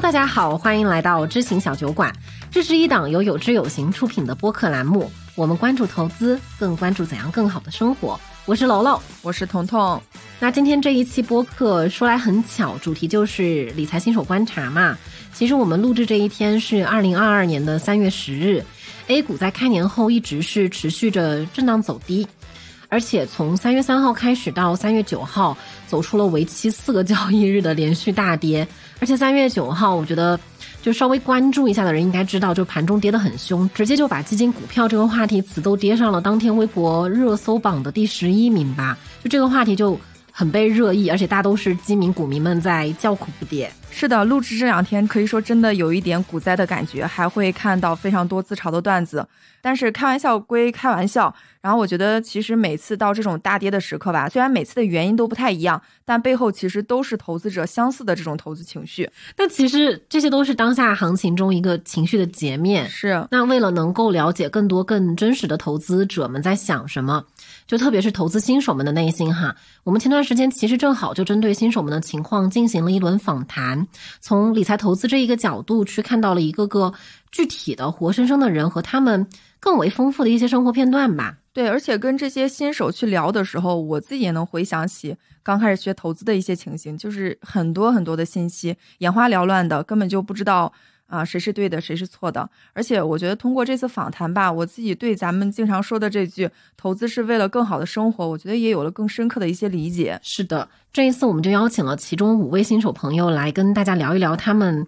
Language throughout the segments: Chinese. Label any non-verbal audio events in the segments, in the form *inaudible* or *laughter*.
大家好，欢迎来到知行小酒馆。这是一档由有知有行出品的播客栏目，我们关注投资，更关注怎样更好的生活。我是楼楼，我是彤彤。那今天这一期播客说来很巧，主题就是理财新手观察嘛。其实我们录制这一天是二零二二年的三月十日，A 股在开年后一直是持续着震荡走低。而且从三月三号开始到三月九号，走出了为期四个交易日的连续大跌。而且三月九号，我觉得就稍微关注一下的人应该知道，就盘中跌得很凶，直接就把基金、股票这个话题词都跌上了当天微博热搜榜的第十一名吧。就这个话题就很被热议，而且大都是基民股民们在叫苦不迭。是的，录制这两天可以说真的有一点股灾的感觉，还会看到非常多自嘲的段子。但是开玩笑归开玩笑，然后我觉得其实每次到这种大跌的时刻吧，虽然每次的原因都不太一样，但背后其实都是投资者相似的这种投资情绪。但其实这些都是当下行情中一个情绪的截面。是。那为了能够了解更多更真实的投资者们在想什么，就特别是投资新手们的内心哈，我们前段时间其实正好就针对新手们的情况进行了一轮访谈，从理财投资这一个角度去看到了一个个具体的活生生的人和他们。更为丰富的一些生活片段吧。对，而且跟这些新手去聊的时候，我自己也能回想起刚开始学投资的一些情形，就是很多很多的信息，眼花缭乱的，根本就不知道啊谁是对的，谁是错的。而且我觉得通过这次访谈吧，我自己对咱们经常说的这句“投资是为了更好的生活”，我觉得也有了更深刻的一些理解。是的，这一次我们就邀请了其中五位新手朋友来跟大家聊一聊他们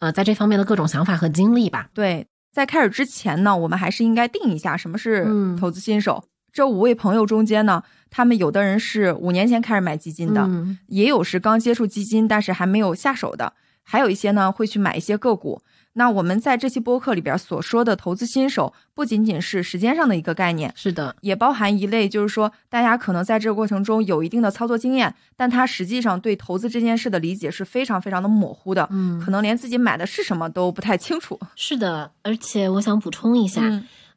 呃在这方面的各种想法和经历吧。对。在开始之前呢，我们还是应该定一下什么是投资新手。这五位朋友中间呢，他们有的人是五年前开始买基金的，也有是刚接触基金但是还没有下手的，还有一些呢会去买一些个股。那我们在这期播客里边所说的投资新手，不仅仅是时间上的一个概念，是的，也包含一类，就是说大家可能在这个过程中有一定的操作经验，但他实际上对投资这件事的理解是非常非常的模糊的，嗯，可能连自己买的是什么都不太清楚。是的，而且我想补充一下，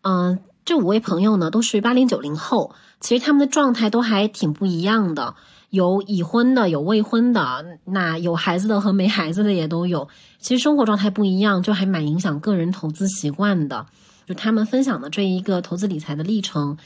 嗯，这五位朋友呢都是八零九零后，其实他们的状态都还挺不一样的。有已婚的，有未婚的，那有孩子的和没孩子的也都有。其实生活状态不一样，就还蛮影响个人投资习惯的。就他们分享的这一个投资理财的历程，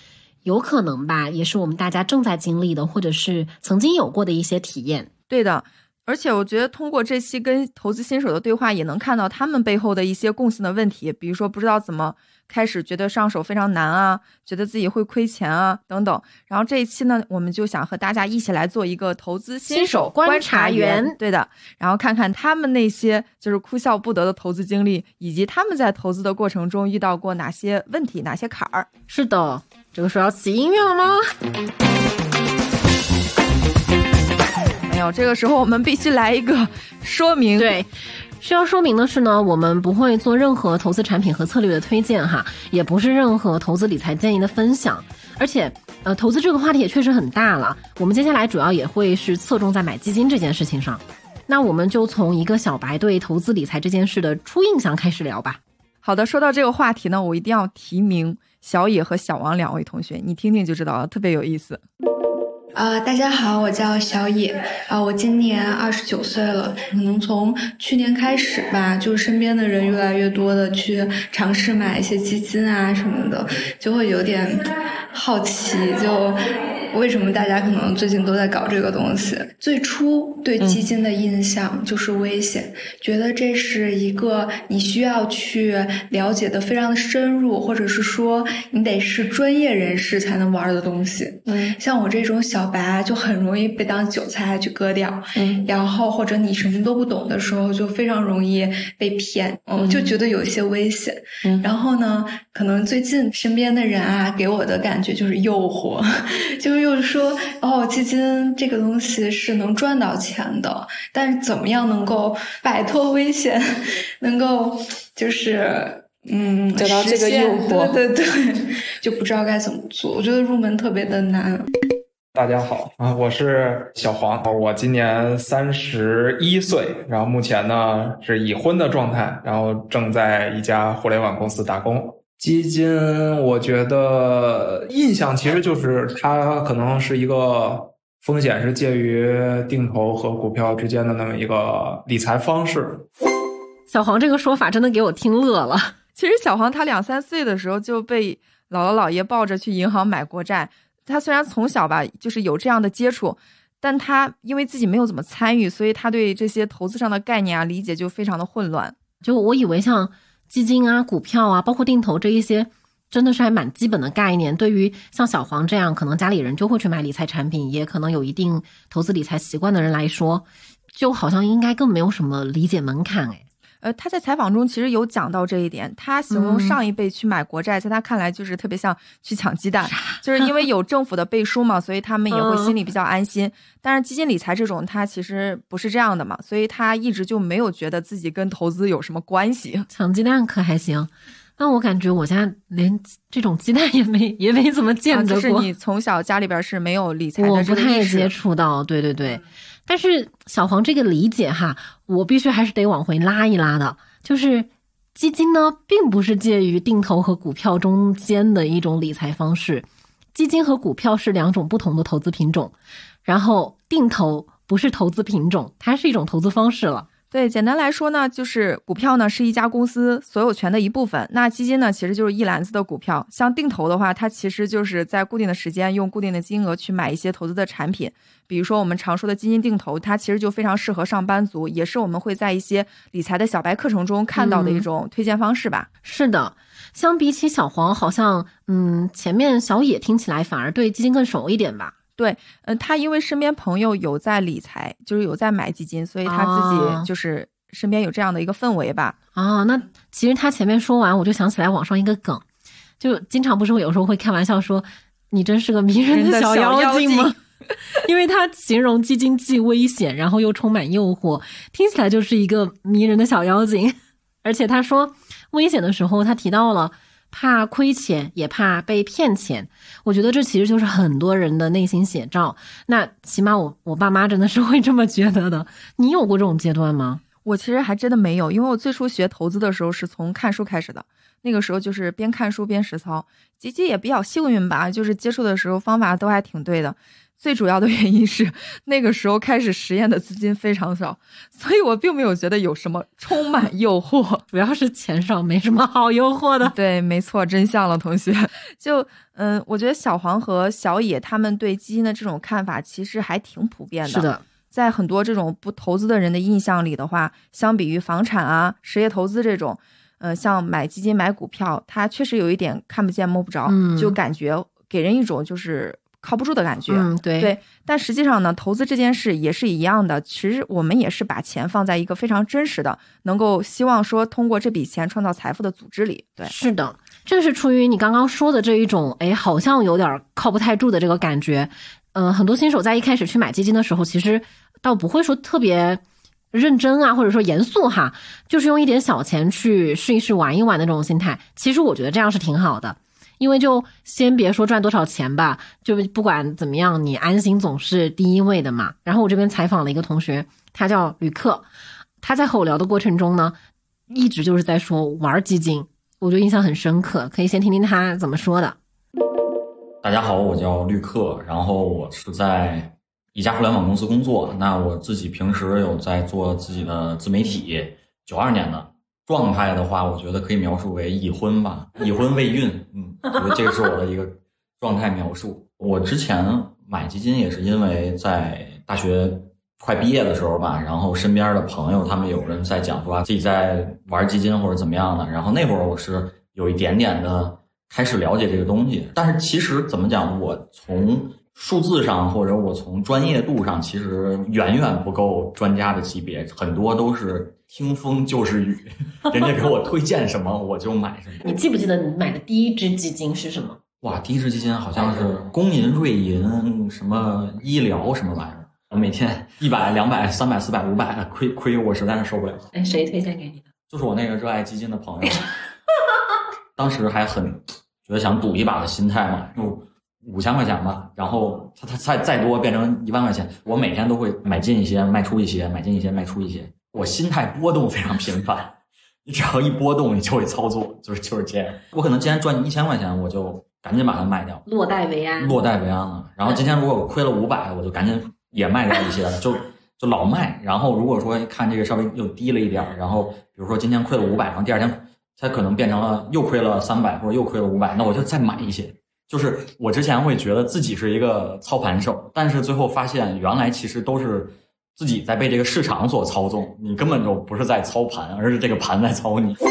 有可能吧，也是我们大家正在经历的，或者是曾经有过的一些体验。对的。而且我觉得通过这期跟投资新手的对话，也能看到他们背后的一些共性的问题，比如说不知道怎么开始，觉得上手非常难啊，觉得自己会亏钱啊等等。然后这一期呢，我们就想和大家一起来做一个投资新手观察员，对的，然后看看他们那些就是哭笑不得的投资经历，以及他们在投资的过程中遇到过哪些问题、哪些坎儿。是的，这个时候要起音乐了吗？这个时候我们必须来一个说明。对，需要说明的是呢，我们不会做任何投资产品和策略的推荐哈，也不是任何投资理财建议的分享。而且，呃，投资这个话题也确实很大了。我们接下来主要也会是侧重在买基金这件事情上。那我们就从一个小白对投资理财这件事的初印象开始聊吧。好的，说到这个话题呢，我一定要提名小野和小王两位同学，你听听就知道了，特别有意思。啊，大家好，我叫小野啊，我今年二十九岁了。可能从去年开始吧，就身边的人越来越多的去尝试买一些基金啊什么的，就会有点好奇，就。为什么大家可能最近都在搞这个东西？最初对基金的印象就是危险，觉得这是一个你需要去了解的非常的深入，或者是说你得是专业人士才能玩的东西。嗯，像我这种小白就很容易被当韭菜去割掉。嗯，然后或者你什么都不懂的时候，就非常容易被骗。嗯，就觉得有一些危险。嗯，然后呢，可能最近身边的人啊，给我的感觉就是诱惑，*laughs* 就。就是说，哦，基金这个东西是能赚到钱的，但是怎么样能够摆脱危险，能够就是嗯得到这个诱惑，对对对，就不知道该怎么做。我觉得入门特别的难。大家好啊，我是小黄，我今年三十一岁，然后目前呢是已婚的状态，然后正在一家互联网公司打工。基金，我觉得印象其实就是它可能是一个风险是介于定投和股票之间的那么一个理财方式。小黄这个说法真的给我听乐了。其实小黄他两三岁的时候就被姥姥姥爷抱着去银行买国债。他虽然从小吧就是有这样的接触，但他因为自己没有怎么参与，所以他对这些投资上的概念啊理解就非常的混乱。就我以为像基金啊、股票啊，包括定投这一些，真的是还蛮基本的概念。对于像小黄这样可能家里人就会去买理财产品，也可能有一定投资理财习惯的人来说，就好像应该更没有什么理解门槛哎。呃，他在采访中其实有讲到这一点。他形容上一辈去买国债，在他看来就是特别像去抢鸡蛋，就是因为有政府的背书嘛，所以他们也会心里比较安心。但是基金理财这种，他其实不是这样的嘛，所以他一直就没有觉得自己跟投资有什么关系。抢鸡蛋可还行，那我感觉我家连这种鸡蛋也没也没怎么见过。就是你从小家里边是没有理财的，我不太接触到。对对对。但是小黄这个理解哈，我必须还是得往回拉一拉的。就是基金呢，并不是介于定投和股票中间的一种理财方式，基金和股票是两种不同的投资品种，然后定投不是投资品种，它是一种投资方式了。对，简单来说呢，就是股票呢是一家公司所有权的一部分，那基金呢其实就是一篮子的股票。像定投的话，它其实就是在固定的时间用固定的金额去买一些投资的产品，比如说我们常说的基金定投，它其实就非常适合上班族，也是我们会在一些理财的小白课程中看到的一种推荐方式吧。是的，相比起小黄，好像嗯，前面小野听起来反而对基金更熟一点吧。对，嗯，他因为身边朋友有在理财，就是有在买基金，所以他自己就是身边有这样的一个氛围吧。啊，那其实他前面说完，我就想起来网上一个梗，就经常不是有时候会开玩笑说，你真是个迷人的小妖精吗？*laughs* 因为他形容基金既危险，然后又充满诱惑，听起来就是一个迷人的小妖精。*laughs* 而且他说危险的时候，他提到了。怕亏钱，也怕被骗钱。我觉得这其实就是很多人的内心写照。那起码我我爸妈真的是会这么觉得的。你有过这种阶段吗？我其实还真的没有，因为我最初学投资的时候是从看书开始的。那个时候就是边看书边实操，吉吉也比较幸运吧，就是接触的时候方法都还挺对的。最主要的原因是那个时候开始实验的资金非常少，所以我并没有觉得有什么充满 *laughs* 诱惑，主要是钱少，没什么好诱惑的。对，没错，真相了，同学。就嗯，我觉得小黄和小野他们对基金的这种看法其实还挺普遍的。是的，在很多这种不投资的人的印象里的话，相比于房产啊、实业投资这种，呃，像买基金、买股票，它确实有一点看不见摸不着，就感觉给人一种就是。靠不住的感觉，嗯，对对，但实际上呢，投资这件事也是一样的。其实我们也是把钱放在一个非常真实的，能够希望说通过这笔钱创造财富的组织里。对，是的，这是出于你刚刚说的这一种，哎，好像有点靠不太住的这个感觉。嗯，很多新手在一开始去买基金的时候，其实倒不会说特别认真啊，或者说严肃哈，就是用一点小钱去试一试、玩一玩的这种心态。其实我觉得这样是挺好的。因为就先别说赚多少钱吧，就不管怎么样，你安心总是第一位的嘛。然后我这边采访了一个同学，他叫吕克，他在和我聊的过程中呢，一直就是在说玩基金，我就印象很深刻。可以先听听他怎么说的。大家好，我叫吕克，然后我是在一家互联网公司工作。那我自己平时有在做自己的自媒体，九二年的。状态的话，我觉得可以描述为已婚吧，已婚未孕。嗯，*laughs* 我觉得这个是我的一个状态描述。我之前买基金也是因为在大学快毕业的时候吧，然后身边的朋友他们有人在讲说自己在玩基金或者怎么样的，然后那会儿我是有一点点的开始了解这个东西。但是其实怎么讲，我从数字上或者我从专业度上，其实远远不够专家的级别，很多都是。听风就是雨，人家给我推荐什么我就买什么。你记不记得你买的第一只基金是什么？哇，第一只基金好像是工银、瑞银什么医疗什么玩意儿，我每天一百、两百、三百、四百、五百，亏亏我实在是受不了。哎，谁推荐给你的？就是我那个热爱基金的朋友，当时还很觉得想赌一把的心态嘛，就五千块钱吧，然后它它再再多变成一万块钱，我每天都会买进一些，卖出一些，买进一些，卖出一些。我心态波动非常频繁，你只要一波动，你就会操作，就是就是这样。我可能今天赚一千块钱，我就赶紧把它卖掉，落袋为安，落袋为安了。然后今天如果我亏了五百，我就赶紧也卖掉一些了。就就老卖。然后如果说看这个稍微又低了一点儿，然后比如说今天亏了五百，然后第二天它可能变成了又亏了三百或者又亏了五百，那我就再买一些。就是我之前会觉得自己是一个操盘手，但是最后发现原来其实都是自己在被这个市场所操纵，你根本就不是在操盘，而是这个盘在操你。*laughs*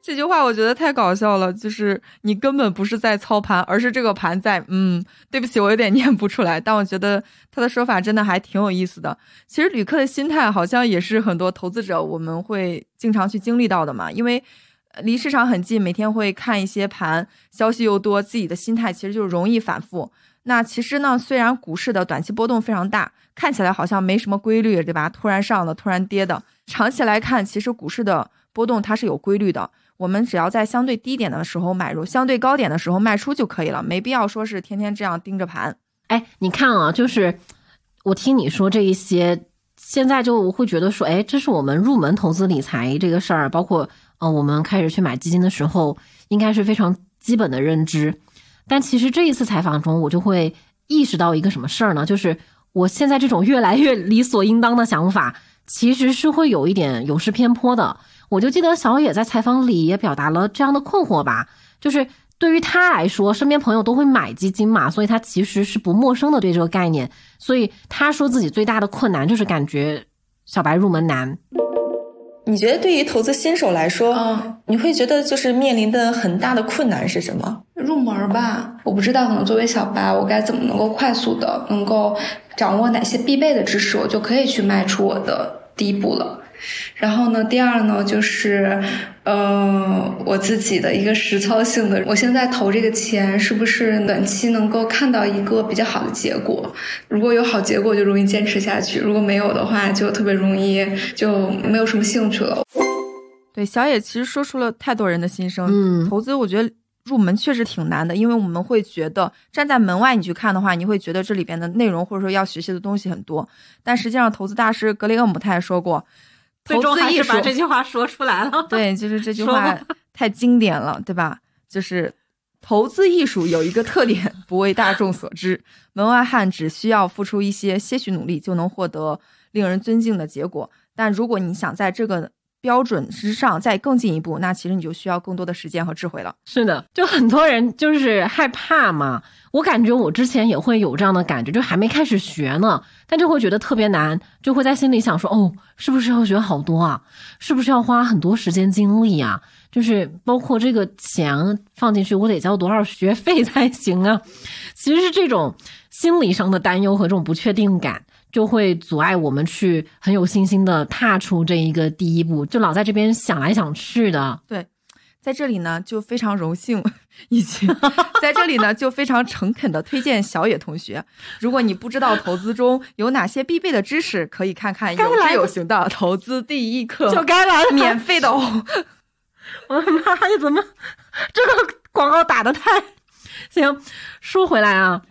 这句话我觉得太搞笑了，就是你根本不是在操盘，而是这个盘在……嗯，对不起，我有点念不出来，但我觉得他的说法真的还挺有意思的。其实旅客的心态好像也是很多投资者我们会经常去经历到的嘛，因为离市场很近，每天会看一些盘，消息又多，自己的心态其实就容易反复。那其实呢，虽然股市的短期波动非常大，看起来好像没什么规律，对吧？突然上的，突然跌的，长期来看，其实股市的波动它是有规律的。我们只要在相对低点的时候买入，相对高点的时候卖出就可以了，没必要说是天天这样盯着盘。哎，你看啊，就是我听你说这一些，现在就会觉得说，哎，这是我们入门投资理财这个事儿，包括呃，我们开始去买基金的时候，应该是非常基本的认知。但其实这一次采访中，我就会意识到一个什么事儿呢？就是我现在这种越来越理所应当的想法，其实是会有一点有失偏颇的。我就记得小野在采访里也表达了这样的困惑吧，就是对于他来说，身边朋友都会买基金嘛，所以他其实是不陌生的对这个概念。所以他说自己最大的困难就是感觉小白入门难。你觉得对于投资新手来说，嗯，你会觉得就是面临的很大的困难是什么？入门吧，我不知道，可能作为小白，我该怎么能够快速的能够掌握哪些必备的知识，我就可以去迈出我的第一步了。然后呢，第二呢，就是，呃，我自己的一个实操性的，我现在投这个钱，是不是短期能够看到一个比较好的结果？如果有好结果，就容易坚持下去；如果没有的话，就特别容易就没有什么兴趣了。对，小野其实说出了太多人的心声。嗯，投资我觉得入门确实挺难的，因为我们会觉得站在门外你去看的话，你会觉得这里边的内容或者说要学习的东西很多，但实际上投资大师格雷厄姆他也说过。最终还是把这句话说出来了。*laughs* 对，就是这句话太经典了，对吧？就是投资艺术有一个特点，*laughs* 不为大众所知。门外汉只需要付出一些些许努力，就能获得令人尊敬的结果。但如果你想在这个标准之上再更进一步，那其实你就需要更多的时间和智慧了。是的，就很多人就是害怕嘛。我感觉我之前也会有这样的感觉，就还没开始学呢，但就会觉得特别难，就会在心里想说：哦，是不是要学好多啊？是不是要花很多时间精力啊？就是包括这个钱放进去，我得交多少学费才行啊？*laughs* 其实是这种心理上的担忧和这种不确定感，就会阻碍我们去很有信心的踏出这一个第一步，就老在这边想来想去的。对。在这里呢，就非常荣幸，以及 *laughs* 在这里呢，就非常诚恳的推荐小野同学。如果你不知道投资中有哪些必备的知识，可以看看有知有行的投资第一课，就该来了，免费的哦。*laughs* 我的妈呀，怎么这个广告打的太 *laughs*…… 行，说回来啊，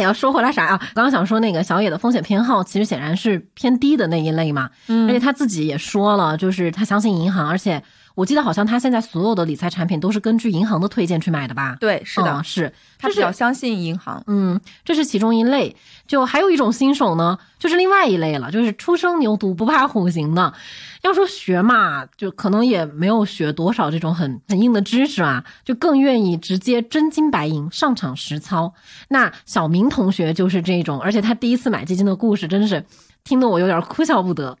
哎呀，说回来啥啊？刚刚想说那个小野的风险偏好，其实显然是偏低的那一类嘛。嗯，而且他自己也说了，就是他相信银行，而且。我记得好像他现在所有的理财产品都是根据银行的推荐去买的吧？对，是的，是他比较相信银行。嗯，这是其中一类。就还有一种新手呢，就是另外一类了，就是初生牛犊不怕虎型的。要说学嘛，就可能也没有学多少这种很很硬的知识啊，就更愿意直接真金白银上场实操。那小明同学就是这种，而且他第一次买基金的故事，真是听得我有点哭笑不得。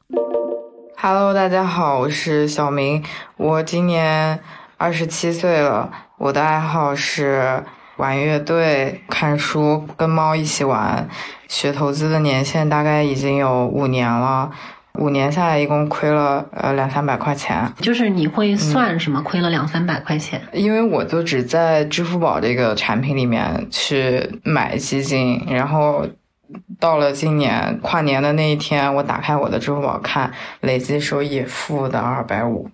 Hello，大家好，我是小明，我今年二十七岁了。我的爱好是玩乐队、看书、跟猫一起玩。学投资的年限大概已经有五年了，五年下来一共亏了呃两三百块钱。就是你会算什么亏了两三百块钱？因为我就只在支付宝这个产品里面去买基金，然后。到了今年跨年的那一天，我打开我的支付宝看，累计收益负的二百五。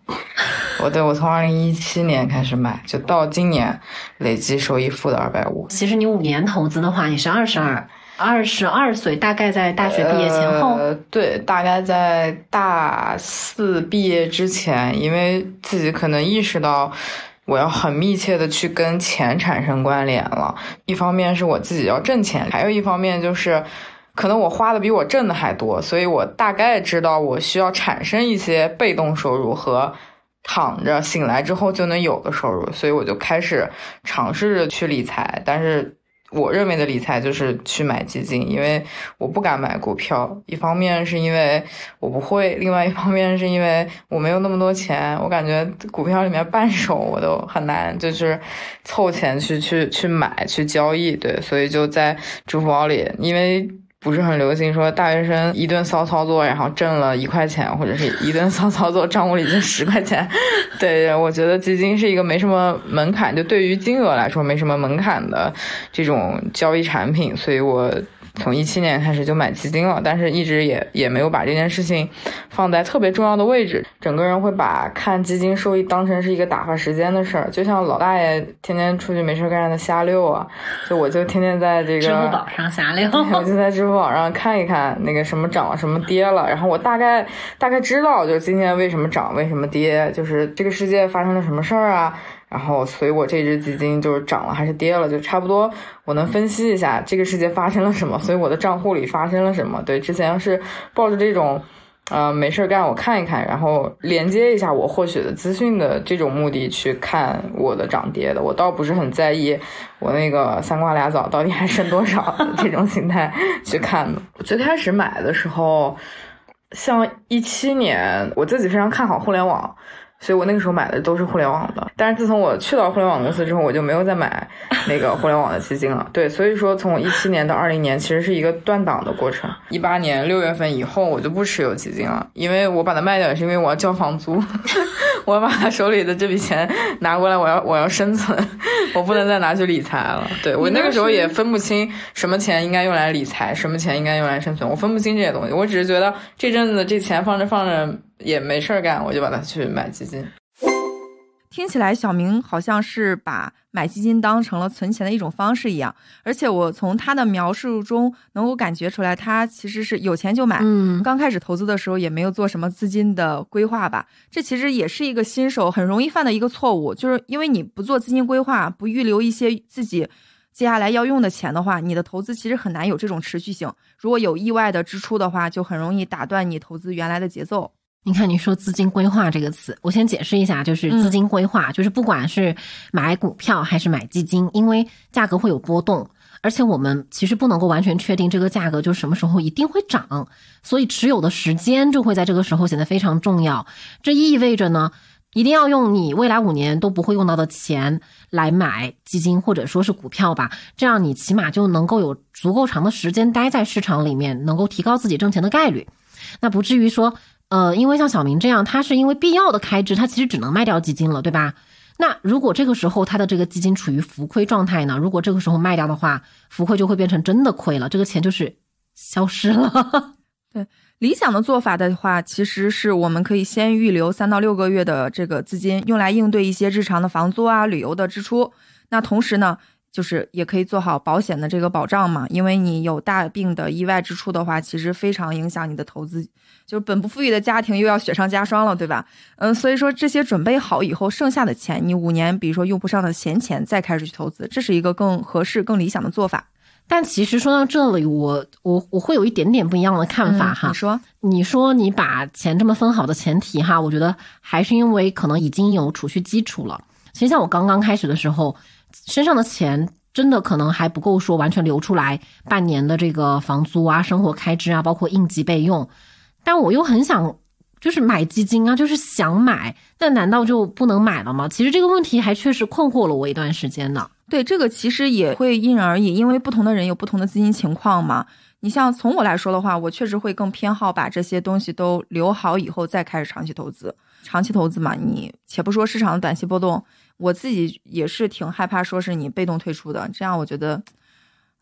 我对我从二零一七年开始买，就到今年累计收益负的二百五。其实你五年投资的话，你是二十二，二十二岁，大概在大学毕业前后。呃，对，大概在大四毕业之前，因为自己可能意识到。我要很密切的去跟钱产生关联了，一方面是我自己要挣钱，还有一方面就是，可能我花的比我挣的还多，所以我大概知道我需要产生一些被动收入和躺着醒来之后就能有的收入，所以我就开始尝试着去理财，但是。我认为的理财就是去买基金，因为我不敢买股票。一方面是因为我不会，另外一方面是因为我没有那么多钱。我感觉股票里面半手我都很难，就是凑钱去去去买去交易。对，所以就在支付宝里，因为。不是很流行说大学生一顿骚操作，然后挣了一块钱，或者是一顿骚操作账户里就十块钱。对，我觉得基金是一个没什么门槛，就对于金额来说没什么门槛的这种交易产品，所以我。从一七年开始就买基金了，但是一直也也没有把这件事情放在特别重要的位置。整个人会把看基金收益当成是一个打发时间的事儿，就像老大爷天天出去没事干的瞎溜啊，就我就天天在这个支付宝上瞎溜，我就在支付宝上看一看那个什么涨了什么跌了，然后我大概大概知道就是今天为什么涨为什么跌，就是这个世界发生了什么事儿啊。然后，所以我这只基金就是涨了还是跌了，就差不多我能分析一下这个世界发生了什么，所以我的账户里发生了什么。对，之前是抱着这种，呃，没事干我看一看，然后连接一下我获取的资讯的这种目的去看我的涨跌的。我倒不是很在意我那个三瓜俩枣到底还剩多少这种心态去看的。我最开始买的时候，像一七年，我自己非常看好互联网。所以我那个时候买的都是互联网的，但是自从我去到互联网公司之后，我就没有再买那个互联网的基金了。对，所以说从一七年到二零年，其实是一个断档的过程。一八年六月份以后，我就不持有基金了，因为我把它卖掉也是因为我要交房租，*laughs* 我要把他手里的这笔钱拿过来，我要我要生存，我不能再拿去理财了。对我那个时候也分不清什么钱应该用来理财，什么钱应该用来生存，我分不清这些东西。我只是觉得这阵子这钱放着放着。也没事儿干，我就把它去买基金。听起来小明好像是把买基金当成了存钱的一种方式一样，而且我从他的描述中能够感觉出来，他其实是有钱就买。嗯，刚开始投资的时候也没有做什么资金的规划吧？这其实也是一个新手很容易犯的一个错误，就是因为你不做资金规划，不预留一些自己接下来要用的钱的话，你的投资其实很难有这种持续性。如果有意外的支出的话，就很容易打断你投资原来的节奏。你看，你说资金规划这个词，我先解释一下，就是资金规划，就是不管是买股票还是买基金，因为价格会有波动，而且我们其实不能够完全确定这个价格就什么时候一定会涨，所以持有的时间就会在这个时候显得非常重要。这意味着呢，一定要用你未来五年都不会用到的钱来买基金或者说是股票吧，这样你起码就能够有足够长的时间待在市场里面，能够提高自己挣钱的概率，那不至于说。呃，因为像小明这样，他是因为必要的开支，他其实只能卖掉基金了，对吧？那如果这个时候他的这个基金处于浮亏状态呢？如果这个时候卖掉的话，浮亏就会变成真的亏了，这个钱就是消失了。*laughs* 对，理想的做法的话，其实是我们可以先预留三到六个月的这个资金，用来应对一些日常的房租啊、旅游的支出。那同时呢？就是也可以做好保险的这个保障嘛，因为你有大病的意外支出的话，其实非常影响你的投资，就是本不富裕的家庭又要雪上加霜了，对吧？嗯，所以说这些准备好以后，剩下的钱你五年，比如说用不上的闲钱，再开始去投资，这是一个更合适、更理想的做法。但其实说到这里，我我我会有一点点不一样的看法哈。你说，你说你把钱这么分好的前提哈，我觉得还是因为可能已经有储蓄基础了。其实像我刚刚开始的时候。身上的钱真的可能还不够说完全留出来半年的这个房租啊、生活开支啊，包括应急备用。但我又很想就是买基金啊，就是想买，那难道就不能买了吗？其实这个问题还确实困惑了我一段时间呢。对，这个其实也会因人而异，因为不同的人有不同的资金情况嘛。你像从我来说的话，我确实会更偏好把这些东西都留好以后再开始长期投资。长期投资嘛，你且不说市场的短期波动。我自己也是挺害怕，说是你被动退出的，这样我觉得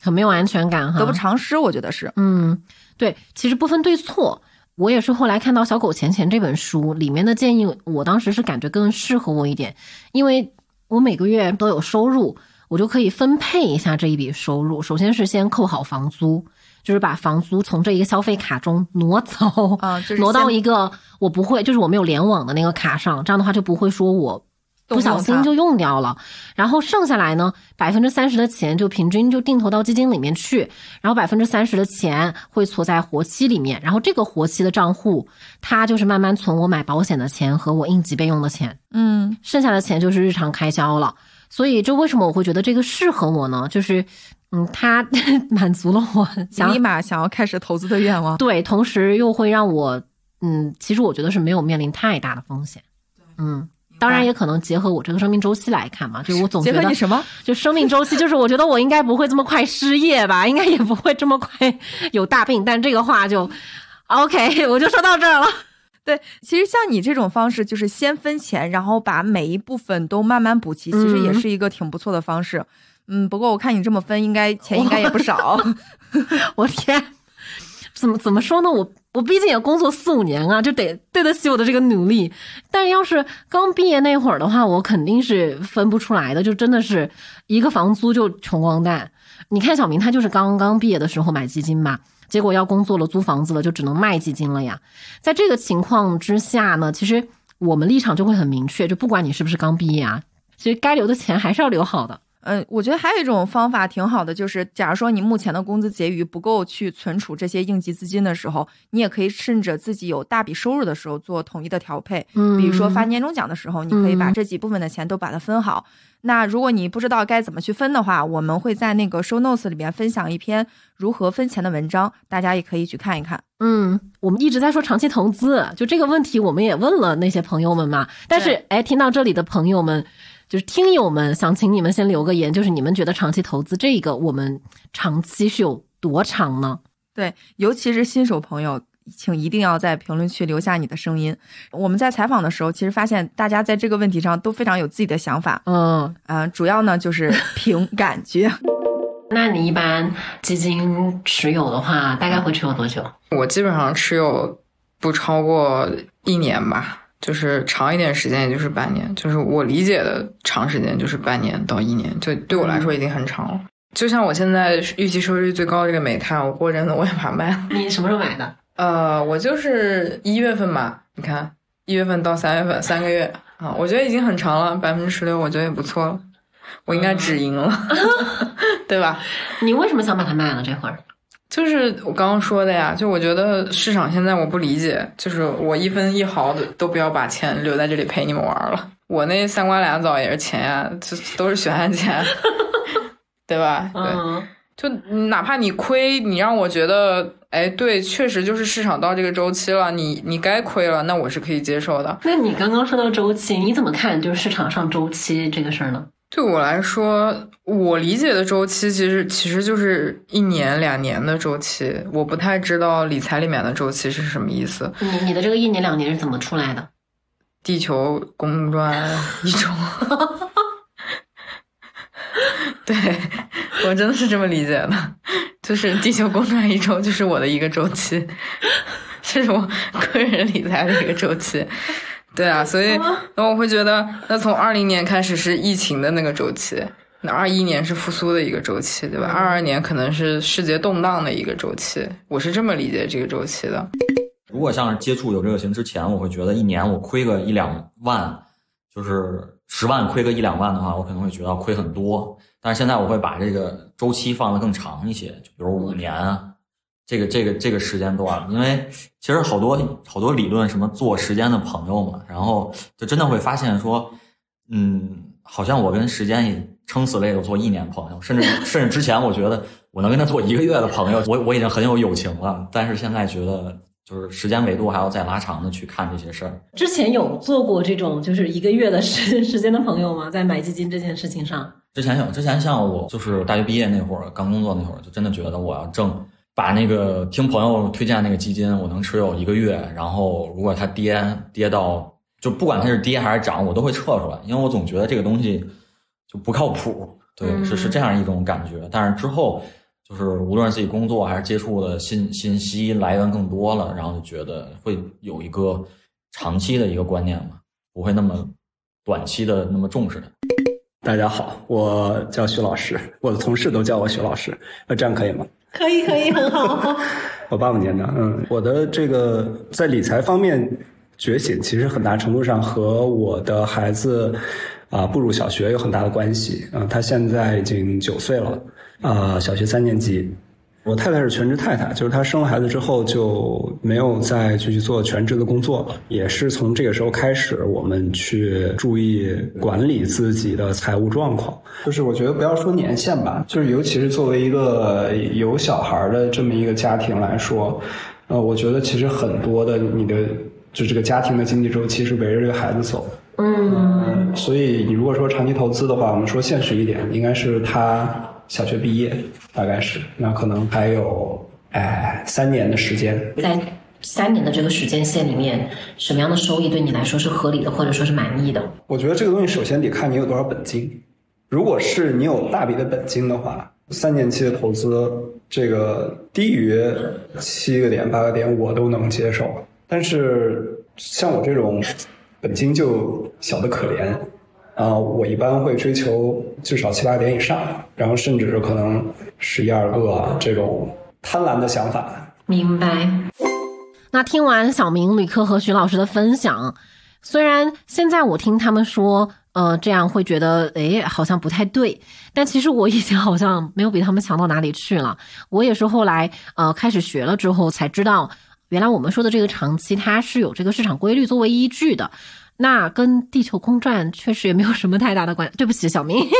很没有安全感哈，得不偿失。我觉得是，嗯，对，其实不分对错，我也是后来看到《小狗钱钱》这本书里面的建议，我当时是感觉更适合我一点，因为我每个月都有收入，我就可以分配一下这一笔收入。首先是先扣好房租，就是把房租从这一个消费卡中挪走啊，挪到一个我不会，就是我没有联网的那个卡上，这样的话就不会说我。不小心就用掉了，然后剩下来呢，百分之三十的钱就平均就定投到基金里面去，然后百分之三十的钱会存在活期里面，然后这个活期的账户，它就是慢慢存我买保险的钱和我应急备用的钱，嗯，剩下的钱就是日常开销了。所以这为什么我会觉得这个适合我呢？就是，嗯，它 *laughs* 满足了我想立马想要开始投资的愿望，对，同时又会让我，嗯，其实我觉得是没有面临太大的风险，嗯。当然也可能结合我这个生命周期来看嘛，就是我总觉得你什么？就生命周期，*laughs* 就是我觉得我应该不会这么快失业吧，应该也不会这么快有大病。但这个话就 OK，*laughs* 我就说到这儿了。对，其实像你这种方式，就是先分钱，然后把每一部分都慢慢补齐，其实也是一个挺不错的方式。嗯，不过我看你这么分，应该钱应该也不少。*laughs* 我天，怎么怎么说呢？我。我毕竟也工作四五年啊，就得对得起我的这个努力。但要是刚毕业那会儿的话，我肯定是分不出来的，就真的是一个房租就穷光蛋。你看小明他就是刚刚毕业的时候买基金嘛，结果要工作了租房子了，就只能卖基金了呀。在这个情况之下呢，其实我们立场就会很明确，就不管你是不是刚毕业啊，其实该留的钱还是要留好的。嗯，我觉得还有一种方法挺好的，就是假如说你目前的工资结余不够去存储这些应急资金的时候，你也可以趁着自己有大笔收入的时候做统一的调配。嗯，比如说发年终奖的时候，你可以把这几部分的钱都把它分好。那如果你不知道该怎么去分的话，我们会在那个 show notes 里面分享一篇如何分钱的文章，大家也可以去看一看。嗯，我们一直在说长期投资，就这个问题我们也问了那些朋友们嘛。但是，哎，听到这里的朋友们。就是听友们想请你们先留个言，就是你们觉得长期投资这个，我们长期是有多长呢？对，尤其是新手朋友，请一定要在评论区留下你的声音。我们在采访的时候，其实发现大家在这个问题上都非常有自己的想法。嗯啊，主要呢就是 *laughs* 凭感觉。那你一般基金持有的话，大概会持有多久？我基本上持有不超过一年吧。就是长一点时间，也就是半年。就是我理解的长时间，就是半年到一年，就对我来说已经很长了。就像我现在预期收益率最高的这个煤炭，我过阵子我也把它卖了。你什么时候买的？*laughs* 呃，我就是一月份吧。你看，一月份到三月份，三个月啊，我觉得已经很长了，百分之十六，我觉得也不错了。我应该止盈了，*laughs* 对吧？你为什么想把它卖了？这会儿？就是我刚刚说的呀，就我觉得市场现在我不理解，就是我一分一毫的都不要把钱留在这里陪你们玩了。我那三瓜俩枣也是钱呀，这都是血汗钱，*laughs* 对吧？对，就哪怕你亏，你让我觉得，哎，对，确实就是市场到这个周期了，你你该亏了，那我是可以接受的。那你刚刚说到周期，你怎么看就是市场上周期这个事儿呢？对我来说，我理解的周期其实其实就是一年两年的周期。我不太知道理财里面的周期是什么意思。你你的这个一年两年是怎么出来的？地球公转 *laughs* 一周。对我真的是这么理解的，就是地球公转一周就是我的一个周期，*laughs* 这是我个人理财的一个周期。对啊，所以 *laughs* 那我会觉得，那从二零年开始是疫情的那个周期，那二一年是复苏的一个周期，对吧？二二年可能是世界动荡的一个周期，我是这么理解这个周期的。如果像是接触有这个型之前，我会觉得一年我亏个一两万，就是十万亏个一两万的话，我可能会觉得亏很多。但是现在我会把这个周期放得更长一些，就比如五年啊。这个这个这个时间段，因为其实好多好多理论，什么做时间的朋友嘛，然后就真的会发现说，嗯，好像我跟时间也撑死了也有做一年朋友，甚至甚至之前我觉得我能跟他做一个月的朋友，我我已经很有友情了，但是现在觉得就是时间维度还要再拉长的去看这些事儿。之前有做过这种就是一个月的时时间的朋友吗？在买基金这件事情上？之前有，之前像我就是大学毕业那会儿，刚工作那会儿，就真的觉得我要挣。把那个听朋友推荐那个基金，我能持有一个月，然后如果它跌跌到，就不管它是跌还是涨，我都会撤出来，因为我总觉得这个东西就不靠谱，对，是是这样一种感觉。但是之后就是无论是自己工作还是接触的信信息来源更多了，然后就觉得会有一个长期的一个观念嘛，不会那么短期的那么重视的。大家好，我叫徐老师，我的同事都叫我徐老师，那这样可以吗？可以，可以，很好。*laughs* 我八五年的，嗯，我的这个在理财方面觉醒，其实很大程度上和我的孩子，啊步入小学有很大的关系。嗯，他现在已经九岁了，啊，小学三年级。我太太是全职太太，就是她生了孩子之后就没有再继续做全职的工作了。也是从这个时候开始，我们去注意管理自己的财务状况。就是我觉得不要说年限吧，就是尤其是作为一个有小孩的这么一个家庭来说，呃，我觉得其实很多的你的就这个家庭的经济周期是围着这个孩子走。嗯，所以你如果说长期投资的话，我们说现实一点，应该是他。小学毕业大概是，那可能还有哎三年的时间。在三年的这个时间线里面，什么样的收益对你来说是合理的，或者说是满意的？我觉得这个东西首先得看你有多少本金。如果是你有大笔的本金的话，三年期的投资，这个低于七个点八个点我都能接受。但是像我这种本金就小的可怜。啊，我一般会追求至少七八点以上，然后甚至是可能十一二个这种贪婪的想法。明白。那听完小明、吕克和徐老师的分享，虽然现在我听他们说，呃，这样会觉得，哎，好像不太对，但其实我以前好像没有比他们强到哪里去了。我也是后来，呃，开始学了之后才知道，原来我们说的这个长期，它是有这个市场规律作为依据的。那跟地球公转确实也没有什么太大的关。对不起，小明。*laughs*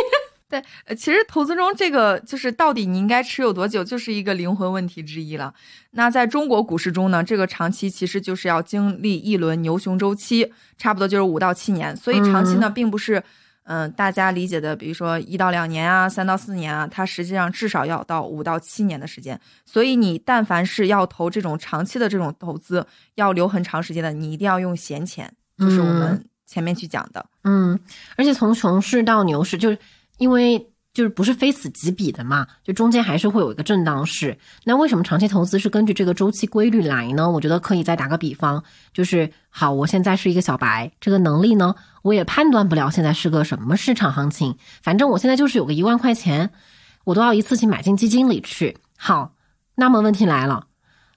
对，其实投资中这个就是到底你应该持有多久，就是一个灵魂问题之一了。那在中国股市中呢，这个长期其实就是要经历一轮牛熊周期，差不多就是五到七年。所以长期呢，并不是嗯大家理解的，比如说一到两年啊，三到四年啊，它实际上至少要到五到七年的时间。所以你但凡是要投这种长期的这种投资，要留很长时间的，你一定要用闲钱。就是我们前面去讲的，嗯，而且从熊市到牛市，就是因为就是不是非此即彼的嘛，就中间还是会有一个震荡市。那为什么长期投资是根据这个周期规律来呢？我觉得可以再打个比方，就是好，我现在是一个小白，这个能力呢，我也判断不了现在是个什么市场行情，反正我现在就是有个一万块钱，我都要一次性买进基金里去。好，那么问题来了，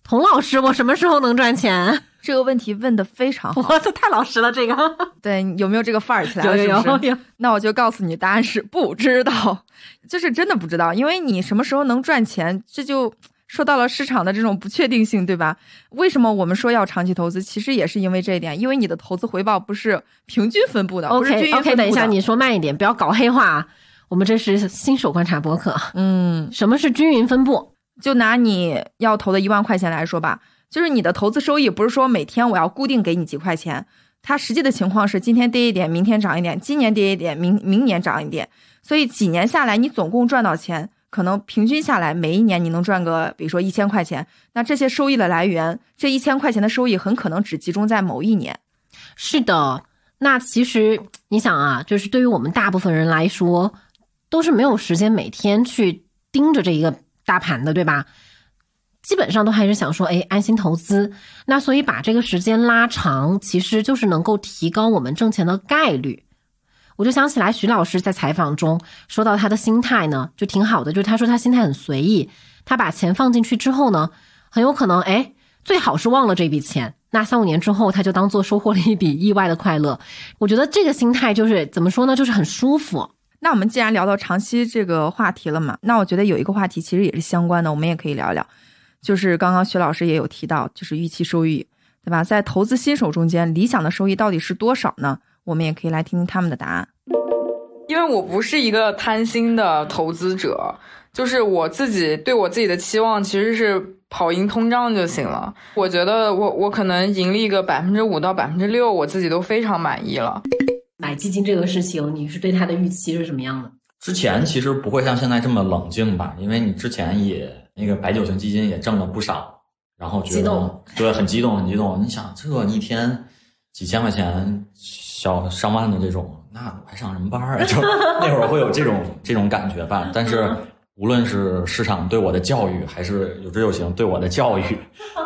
童老师，我什么时候能赚钱？这个问题问的非常好，*laughs* 哇，这太老实了。这个 *laughs* 对，有没有这个范儿起来？有有有。那我就告诉你，答案是不知道，*laughs* 就是真的不知道。因为你什么时候能赚钱，这就说到了市场的这种不确定性，对吧？为什么我们说要长期投资？其实也是因为这一点，因为你的投资回报不是平均分布的。OK OK，等一下，你说慢一点，不要搞黑话。我们这是新手观察博客。嗯，什么是均匀分布？就拿你要投的一万块钱来说吧。就是你的投资收益不是说每天我要固定给你几块钱，它实际的情况是今天跌一点，明天涨一点，今年跌一点，明明年涨一点，所以几年下来你总共赚到钱，可能平均下来每一年你能赚个，比如说一千块钱。那这些收益的来源，这一千块钱的收益很可能只集中在某一年。是的，那其实你想啊，就是对于我们大部分人来说，都是没有时间每天去盯着这一个大盘的，对吧？基本上都还是想说，哎，安心投资。那所以把这个时间拉长，其实就是能够提高我们挣钱的概率。我就想起来，徐老师在采访中说到他的心态呢，就挺好的。就是他说他心态很随意，他把钱放进去之后呢，很有可能，哎，最好是忘了这笔钱。那三五年之后，他就当做收获了一笔意外的快乐。我觉得这个心态就是怎么说呢，就是很舒服。那我们既然聊到长期这个话题了嘛，那我觉得有一个话题其实也是相关的，我们也可以聊一聊。就是刚刚徐老师也有提到，就是预期收益，对吧？在投资新手中间，理想的收益到底是多少呢？我们也可以来听听他们的答案。因为我不是一个贪心的投资者，就是我自己对我自己的期望其实是跑赢通胀就行了。我觉得我我可能盈利个百分之五到百分之六，我自己都非常满意了。买基金这个事情，你是对它的预期是什么样的？之前其实不会像现在这么冷静吧，因为你之前也。那个白酒型基金也挣了不少，然后觉得对很激动很激动。你想这一天几千块钱，小上万的这种，那还上什么班啊？*laughs* 就那会儿会有这种这种感觉吧。但是无论是市场对我的教育，还是有志有行对我的教育，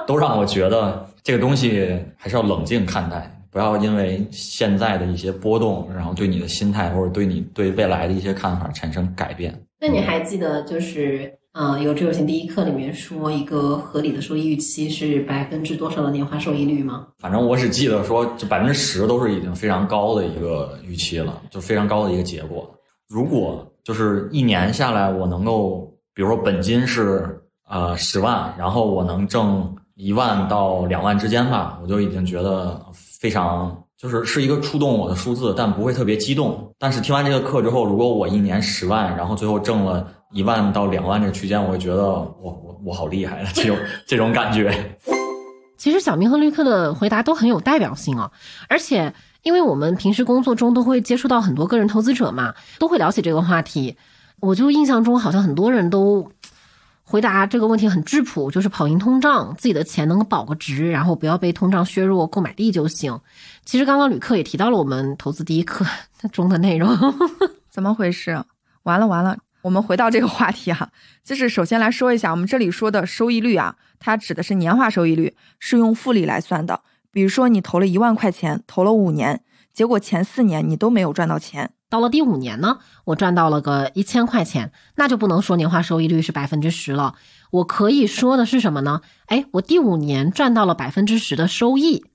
都让我觉得这个东西还是要冷静看待，不要因为现在的一些波动，然后对你的心态或者对你对未来的一些看法产生改变。那你还记得就是？嗯，有志有行第一课里面说一个合理的收益预期是百分之多少的年化收益率吗？反正我只记得说，就百分之十都是已经非常高的一个预期了，就非常高的一个结果。如果就是一年下来，我能够，比如说本金是呃十万，然后我能挣一万到两万之间吧，我就已经觉得非常。就是是一个触动我的数字，但不会特别激动。但是听完这个课之后，如果我一年十万，然后最后挣了一万到两万这个区间，我会觉得我我我好厉害 *laughs* 这种这种感觉。其实小明和绿客的回答都很有代表性啊，而且因为我们平时工作中都会接触到很多个人投资者嘛，都会聊起这个话题。我就印象中好像很多人都。回答这个问题很质朴，就是跑赢通胀，自己的钱能保个值，然后不要被通胀削弱购买力就行。其实刚刚旅客也提到了我们投资第一课中的内容，*laughs* 怎么回事？完了完了，我们回到这个话题哈，就是首先来说一下，我们这里说的收益率啊，它指的是年化收益率，是用复利来算的。比如说你投了一万块钱，投了五年，结果前四年你都没有赚到钱。到了第五年呢，我赚到了个一千块钱，那就不能说年化收益率是百分之十了。我可以说的是什么呢？哎，我第五年赚到了百分之十的收益，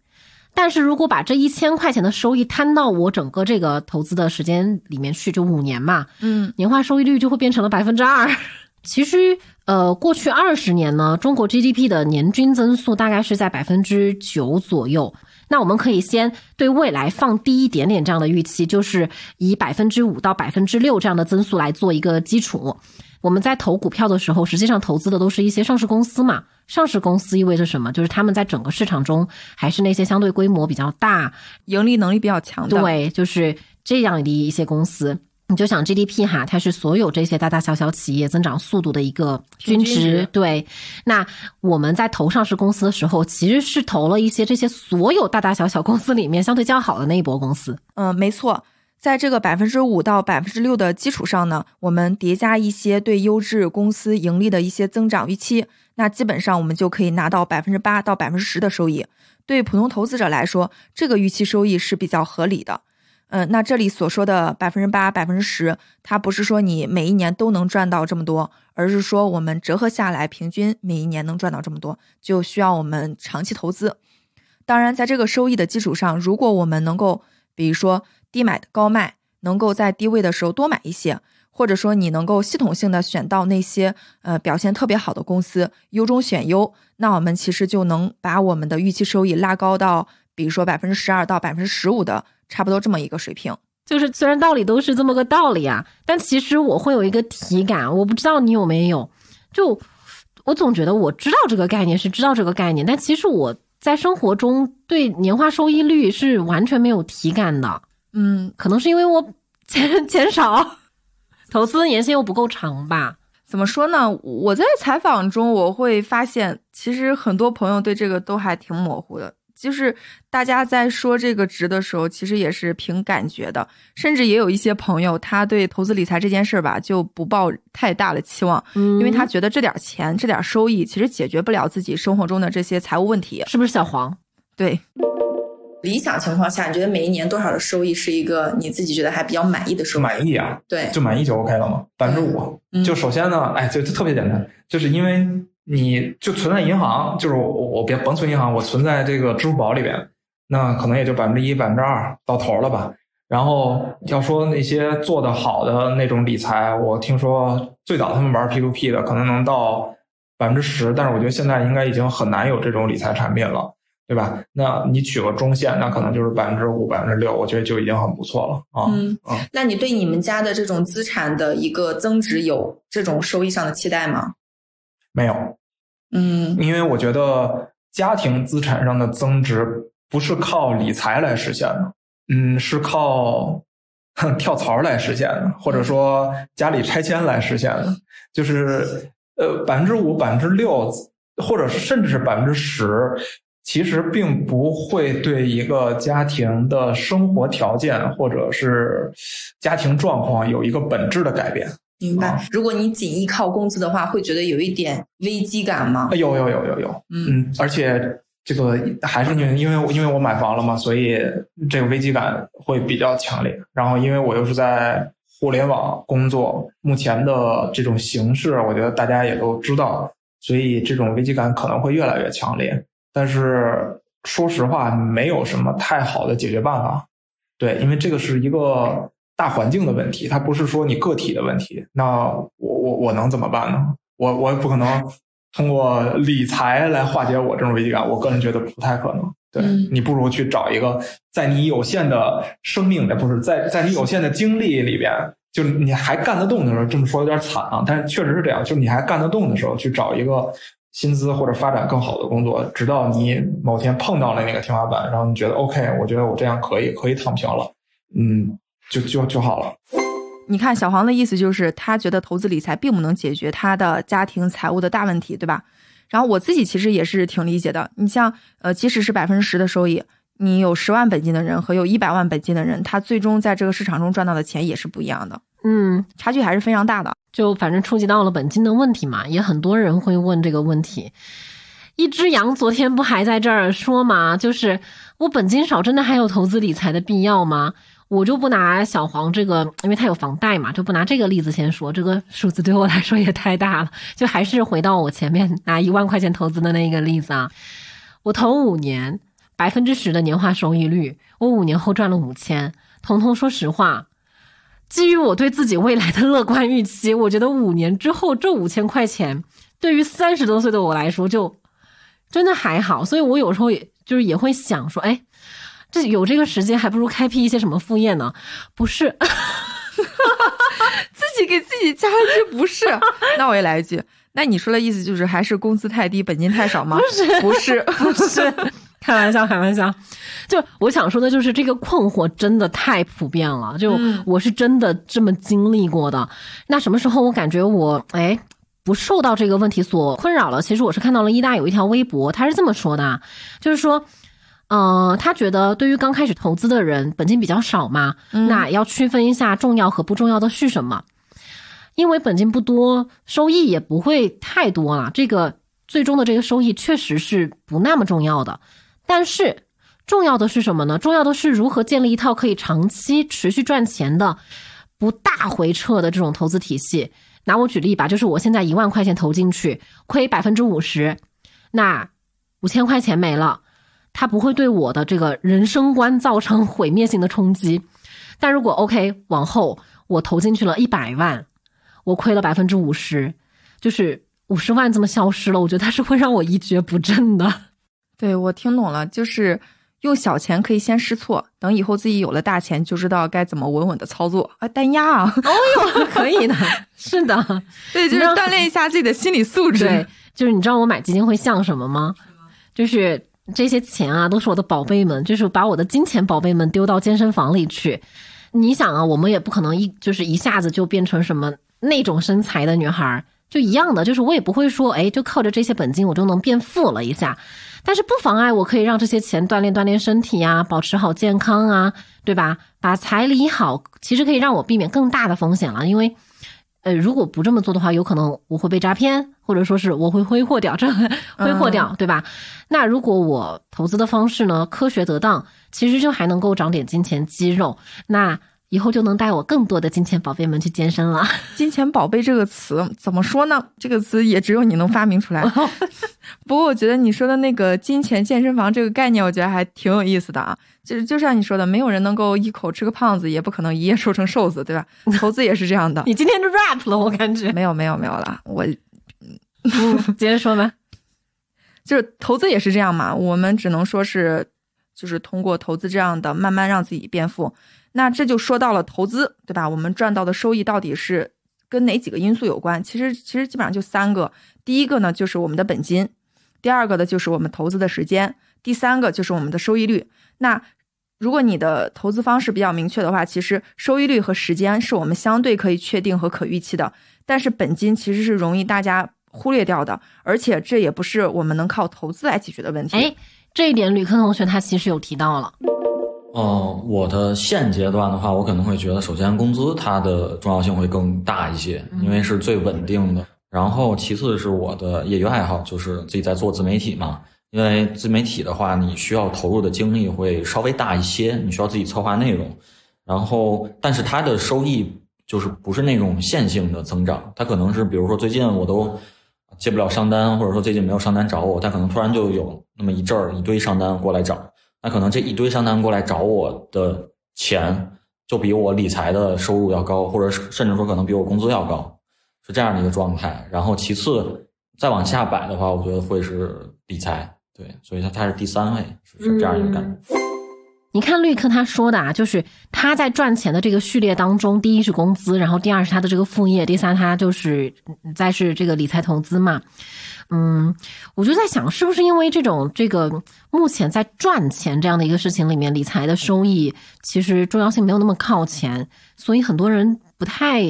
但是如果把这一千块钱的收益摊到我整个这个投资的时间里面去，就五年嘛，嗯，年化收益率就会变成了百分之二。*laughs* 其实，呃，过去二十年呢，中国 GDP 的年均增速大概是在百分之九左右。那我们可以先对未来放低一点点这样的预期，就是以百分之五到百分之六这样的增速来做一个基础。我们在投股票的时候，实际上投资的都是一些上市公司嘛。上市公司意味着什么？就是他们在整个市场中还是那些相对规模比较大、盈利能力比较强的。对，就是这样的一些公司。你就想 GDP 哈，它是所有这些大大小小企业增长速度的一个均值。对，那我们在投上市公司的时候，其实是投了一些这些所有大大小小公司里面相对较好的那一波公司。嗯，没错，在这个百分之五到百分之六的基础上呢，我们叠加一些对优质公司盈利的一些增长预期，那基本上我们就可以拿到百分之八到百分之十的收益。对普通投资者来说，这个预期收益是比较合理的。嗯，那这里所说的百分之八、百分之十，它不是说你每一年都能赚到这么多，而是说我们折合下来，平均每一年能赚到这么多，就需要我们长期投资。当然，在这个收益的基础上，如果我们能够，比如说低买高卖，能够在低位的时候多买一些，或者说你能够系统性的选到那些呃表现特别好的公司，优中选优，那我们其实就能把我们的预期收益拉高到，比如说百分之十二到百分之十五的。差不多这么一个水平，就是虽然道理都是这么个道理啊，但其实我会有一个体感，我不知道你有没有。就我总觉得我知道这个概念是知道这个概念，但其实我在生活中对年化收益率是完全没有体感的。嗯，可能是因为我钱钱 *laughs* 少，投资年限又不够长吧？怎么说呢？我在采访中我会发现，其实很多朋友对这个都还挺模糊的。就是大家在说这个值的时候，其实也是凭感觉的，甚至也有一些朋友，他对投资理财这件事儿吧，就不抱太大的期望，因为他觉得这点钱、这点收益，其实解决不了自己生活中的这些财务问题，是不是小黄？对，理想情况下，你觉得每一年多少的收益是一个你自己觉得还比较满意的收益？满意啊，对，就满意就 OK 了嘛，百分之五。就首先呢，哎，就特别简单，就是因为。你就存在银行，就是我我别甭存银行，我存在这个支付宝里边，那可能也就百分之一、百分之二到头了吧。然后要说那些做的好的那种理财，我听说最早他们玩 P to P 的可能能到百分之十，但是我觉得现在应该已经很难有这种理财产品了，对吧？那你取个中线，那可能就是百分之五、百分之六，我觉得就已经很不错了啊。嗯嗯，那你对你们家的这种资产的一个增值有这种收益上的期待吗？没有，嗯，因为我觉得家庭资产上的增值不是靠理财来实现的，嗯，是靠跳槽来实现的，或者说家里拆迁来实现的。就是呃，百分之五、百分之六，或者甚至是百分之十，其实并不会对一个家庭的生活条件或者是家庭状况有一个本质的改变。明白。如果你仅依靠工资的话，会觉得有一点危机感吗？有有有有有。嗯，而且这个还是因为因为因为我买房了嘛，所以这个危机感会比较强烈。然后因为我又是在互联网工作目前的这种形式，我觉得大家也都知道，所以这种危机感可能会越来越强烈。但是说实话，没有什么太好的解决办法。对，因为这个是一个大环境的问题，它不是说你个体的问题。那我我我能怎么办呢？我我也不可能通过理财来化解我这种危机感。我个人觉得不太可能。对你不如去找一个在你有限的生命，不是在在你有限的精力里边，就你还干得动的时候，这么说有点惨啊，但是确实是这样，就你还干得动的时候，去找一个薪资或者发展更好的工作，直到你某天碰到了那个天花板，然后你觉得 OK，我觉得我这样可以，可以躺平了，嗯，就就就好了。你看小黄的意思就是，他觉得投资理财并不能解决他的家庭财务的大问题，对吧？然后我自己其实也是挺理解的。你像，呃，即使是百分之十的收益，你有十万本金的人和有一百万本金的人，他最终在这个市场中赚到的钱也是不一样的。嗯，差距还是非常大的。就反正触及到了本金的问题嘛，也很多人会问这个问题。一只羊昨天不还在这儿说嘛，就是我本金少，真的还有投资理财的必要吗？我就不拿小黄这个，因为他有房贷嘛，就不拿这个例子先说。这个数字对我来说也太大了，就还是回到我前面拿一万块钱投资的那个例子啊。我投五年，百分之十的年化收益率，我五年后赚了五千。彤彤，说实话，基于我对自己未来的乐观预期，我觉得五年之后这五千块钱，对于三十多岁的我来说，就真的还好。所以我有时候也就是也会想说，哎。这有这个时间，还不如开辟一些什么副业呢？不是，*laughs* 自己给自己加一句不是。*laughs* 那我也来一句，那你说的意思就是还是工资太低，本金太少吗？不是，不是，*laughs* 不是，开玩笑，*laughs* 开玩笑。就我想说的就是这个困惑真的太普遍了，就我是真的这么经历过的。那什么时候我感觉我哎不受到这个问题所困扰了？其实我是看到了一大有一条微博，他是这么说的，就是说。呃，他觉得对于刚开始投资的人，本金比较少嘛，那要区分一下重要和不重要的是什么。因为本金不多，收益也不会太多了。这个最终的这个收益确实是不那么重要的。但是重要的是什么呢？重要的是如何建立一套可以长期持续赚钱的、不大回撤的这种投资体系。拿我举例吧，就是我现在一万块钱投进去，亏百分之五十，那五千块钱没了。它不会对我的这个人生观造成毁灭性的冲击，但如果 OK 往后我投进去了一百万，我亏了百分之五十，就是五十万这么消失了，我觉得它是会让我一蹶不振的。对我听懂了，就是用小钱可以先试错，等以后自己有了大钱，就知道该怎么稳稳的操作啊，单压啊，哦哟，可以的，*laughs* 是的，对，就是锻炼一下自己的心理素质。对，就是你知道我买基金会像什么吗？就是。这些钱啊，都是我的宝贝们，就是把我的金钱宝贝们丢到健身房里去。你想啊，我们也不可能一就是一下子就变成什么那种身材的女孩，就一样的，就是我也不会说，哎，就靠着这些本金我就能变富了一下。但是不妨碍我可以让这些钱锻炼锻炼身体啊，保持好健康啊，对吧？把财理好，其实可以让我避免更大的风险了，因为。呃，如果不这么做的话，有可能我会被诈骗，或者说是我会挥霍掉，这 *laughs* 挥霍掉，对吧？那如果我投资的方式呢，科学得当，其实就还能够长点金钱肌肉，那以后就能带我更多的金钱宝贝们去健身了。*laughs* 金钱宝贝这个词怎么说呢？这个词也只有你能发明出来。*laughs* 不过我觉得你说的那个金钱健身房这个概念，我觉得还挺有意思的啊。就是就像你说的，没有人能够一口吃个胖子，也不可能一夜瘦成瘦子，对吧？*laughs* 投资也是这样的。你今天就 rap 了，我感觉没有没有没有了。我嗯接着说吧，就是投资也是这样嘛。我们只能说是，就是通过投资这样的，慢慢让自己变富。那这就说到了投资，对吧？我们赚到的收益到底是跟哪几个因素有关？其实其实基本上就三个。第一个呢，就是我们的本金；第二个呢，就是我们投资的时间；第三个就是我们的收益率。那如果你的投资方式比较明确的话，其实收益率和时间是我们相对可以确定和可预期的。但是本金其实是容易大家忽略掉的，而且这也不是我们能靠投资来解决的问题。哎，这一点吕克同学他其实有提到了。嗯，我的现阶段的话，我可能会觉得，首先工资它的重要性会更大一些，因为是最稳定的。然后其次是我的业余爱好，就是自己在做自媒体嘛。因为自媒体的话，你需要投入的精力会稍微大一些，你需要自己策划内容，然后但是它的收益就是不是那种线性的增长，它可能是比如说最近我都接不了商单，或者说最近没有商单找我，它可能突然就有那么一阵儿一堆商单过来找，那可能这一堆商单过来找我的钱就比我理财的收入要高，或者甚至说可能比我工资要高，是这样的一个状态。然后其次再往下摆的话，我觉得会是理财，对，所以它它是第三位，是这样一个感觉。你看绿客他说的啊，就是他在赚钱的这个序列当中，第一是工资，然后第二是他的这个副业，第三他就是再是这个理财投资嘛。嗯，我就在想，是不是因为这种这个目前在赚钱这样的一个事情里面，理财的收益其实重要性没有那么靠前，所以很多人不太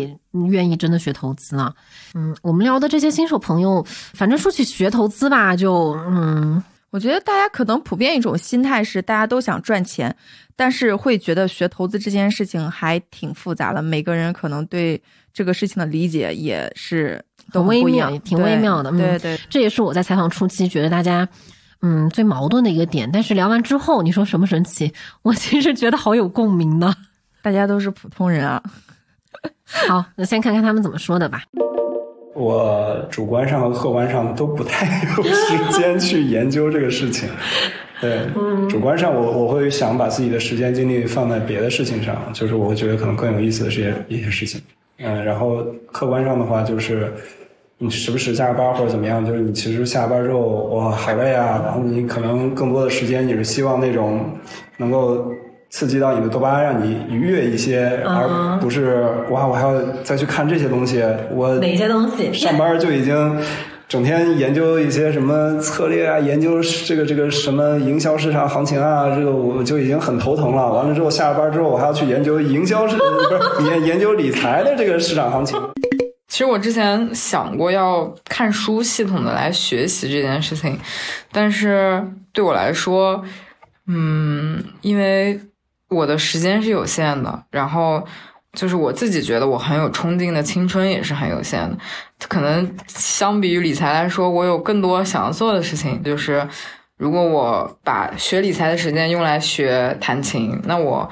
愿意真的学投资啊。嗯，我们聊的这些新手朋友，反正说起学投资吧，就嗯。我觉得大家可能普遍一种心态是，大家都想赚钱，但是会觉得学投资这件事情还挺复杂的。每个人可能对这个事情的理解也是都微妙，挺微妙的。对对，这也是我在采访初期觉得大家嗯最矛盾的一个点。但是聊完之后，你说什么神奇？我其实觉得好有共鸣呢。大家都是普通人啊。*laughs* 好，那先看看他们怎么说的吧。我主观上和客观上都不太有时间 *laughs* 去研究这个事情。对，主观上我我会想把自己的时间精力放在别的事情上，就是我会觉得可能更有意思的这些一些事情。嗯，然后客观上的话就是你时不时加个班或者怎么样，就是你其实下班之后哇好累啊，然后你可能更多的时间你是希望那种能够。刺激到你的多巴胺，让你愉悦一些，而不是哇，我还要再去看这些东西。我哪些东西？上班就已经整天研究一些什么策略啊，研究这个这个什么营销市场行情啊，这个我就已经很头疼了。完了之后，下了班之后，我还要去研究营销市，不是研研究理财的这个市场行情。其实我之前想过要看书，系统的来学习这件事情，但是对我来说，嗯，因为。我的时间是有限的，然后就是我自己觉得我很有冲劲的青春也是很有限的。可能相比于理财来说，我有更多想要做的事情。就是如果我把学理财的时间用来学弹琴，那我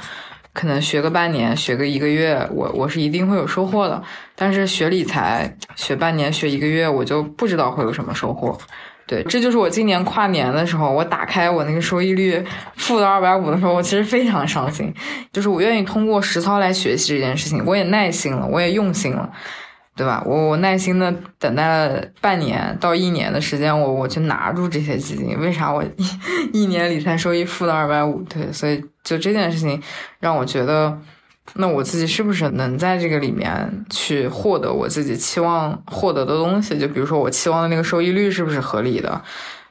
可能学个半年，学个一个月，我我是一定会有收获的。但是学理财学半年，学一个月，我就不知道会有什么收获。对，这就是我今年跨年的时候，我打开我那个收益率负的二百五的时候，我其实非常伤心。就是我愿意通过实操来学习这件事情，我也耐心了，我也用心了，对吧？我我耐心的等待了半年到一年的时间，我我去拿住这些基金。为啥我一一年理财收益负的二百五？对，所以就这件事情让我觉得。那我自己是不是能在这个里面去获得我自己期望获得的东西？就比如说我期望的那个收益率是不是合理的？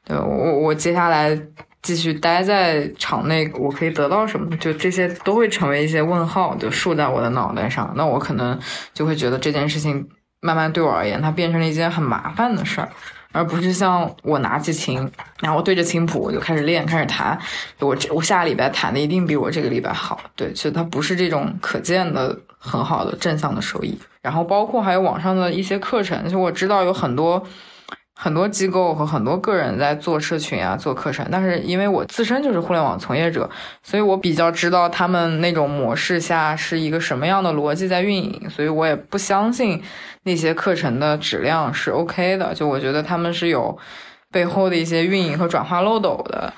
对我，我接下来继续待在场内，我可以得到什么？就这些都会成为一些问号，就竖在我的脑袋上。那我可能就会觉得这件事情慢慢对我而言，它变成了一件很麻烦的事儿。而不是像我拿起琴，然后对着琴谱我就开始练，开始弹。我这我下个礼拜弹的一定比我这个礼拜好。对，所以它不是这种可见的很好的正向的收益。然后包括还有网上的一些课程，就我知道有很多。很多机构和很多个人在做社群啊，做课程，但是因为我自身就是互联网从业者，所以我比较知道他们那种模式下是一个什么样的逻辑在运营，所以我也不相信那些课程的质量是 OK 的，就我觉得他们是有背后的一些运营和转化漏斗的，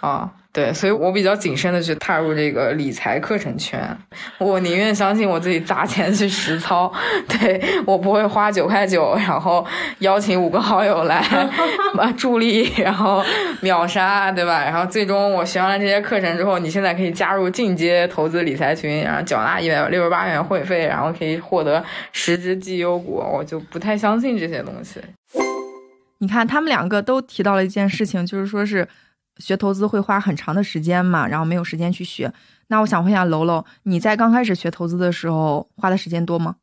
啊。对，所以我比较谨慎的去踏入这个理财课程圈，我宁愿相信我自己砸钱去实操，对我不会花九块九，然后邀请五个好友来 *laughs* 助力，然后秒杀，对吧？然后最终我学完了这些课程之后，你现在可以加入进阶投资理财群，然后缴纳一百六十八元会费，然后可以获得十只绩优股，我就不太相信这些东西。你看，他们两个都提到了一件事情，就是说是。学投资会花很长的时间嘛，然后没有时间去学。那我想问一下楼楼，你在刚开始学投资的时候花的时间多吗？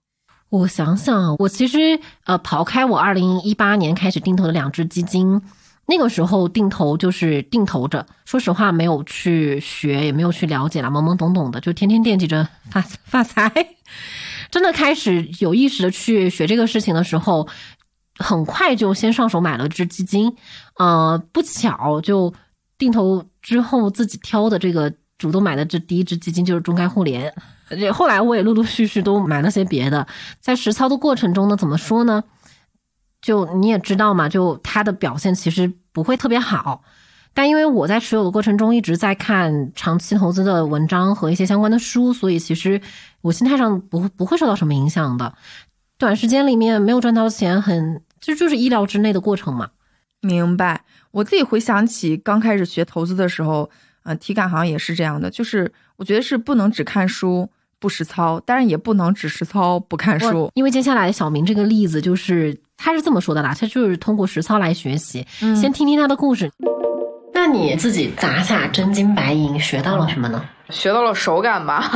我想想，我其实呃，刨开我二零一八年开始定投的两只基金，那个时候定投就是定投着，说实话没有去学，也没有去了解了，懵懵懂懂的，就天天惦记着发 *laughs* 发财。真的开始有意识的去学这个事情的时候，很快就先上手买了只基金，呃，不巧就。定投之后自己挑的这个主动买的这第一只基金就是中概互联。后来我也陆陆续续都买了些别的，在实操的过程中呢，怎么说呢？就你也知道嘛，就它的表现其实不会特别好。但因为我在持有的过程中一直在看长期投资的文章和一些相关的书，所以其实我心态上不不会受到什么影响的。短时间里面没有赚到钱，很这就是意料之内的过程嘛。明白。我自己回想起刚开始学投资的时候，呃，体感好像也是这样的，就是我觉得是不能只看书不实操，当然也不能只实操不看书。因为接下来小明这个例子就是他是这么说的啦，他就是通过实操来学习。嗯先听听他的故事。那你自己砸下真金白银学到了什么呢？学到了手感吧，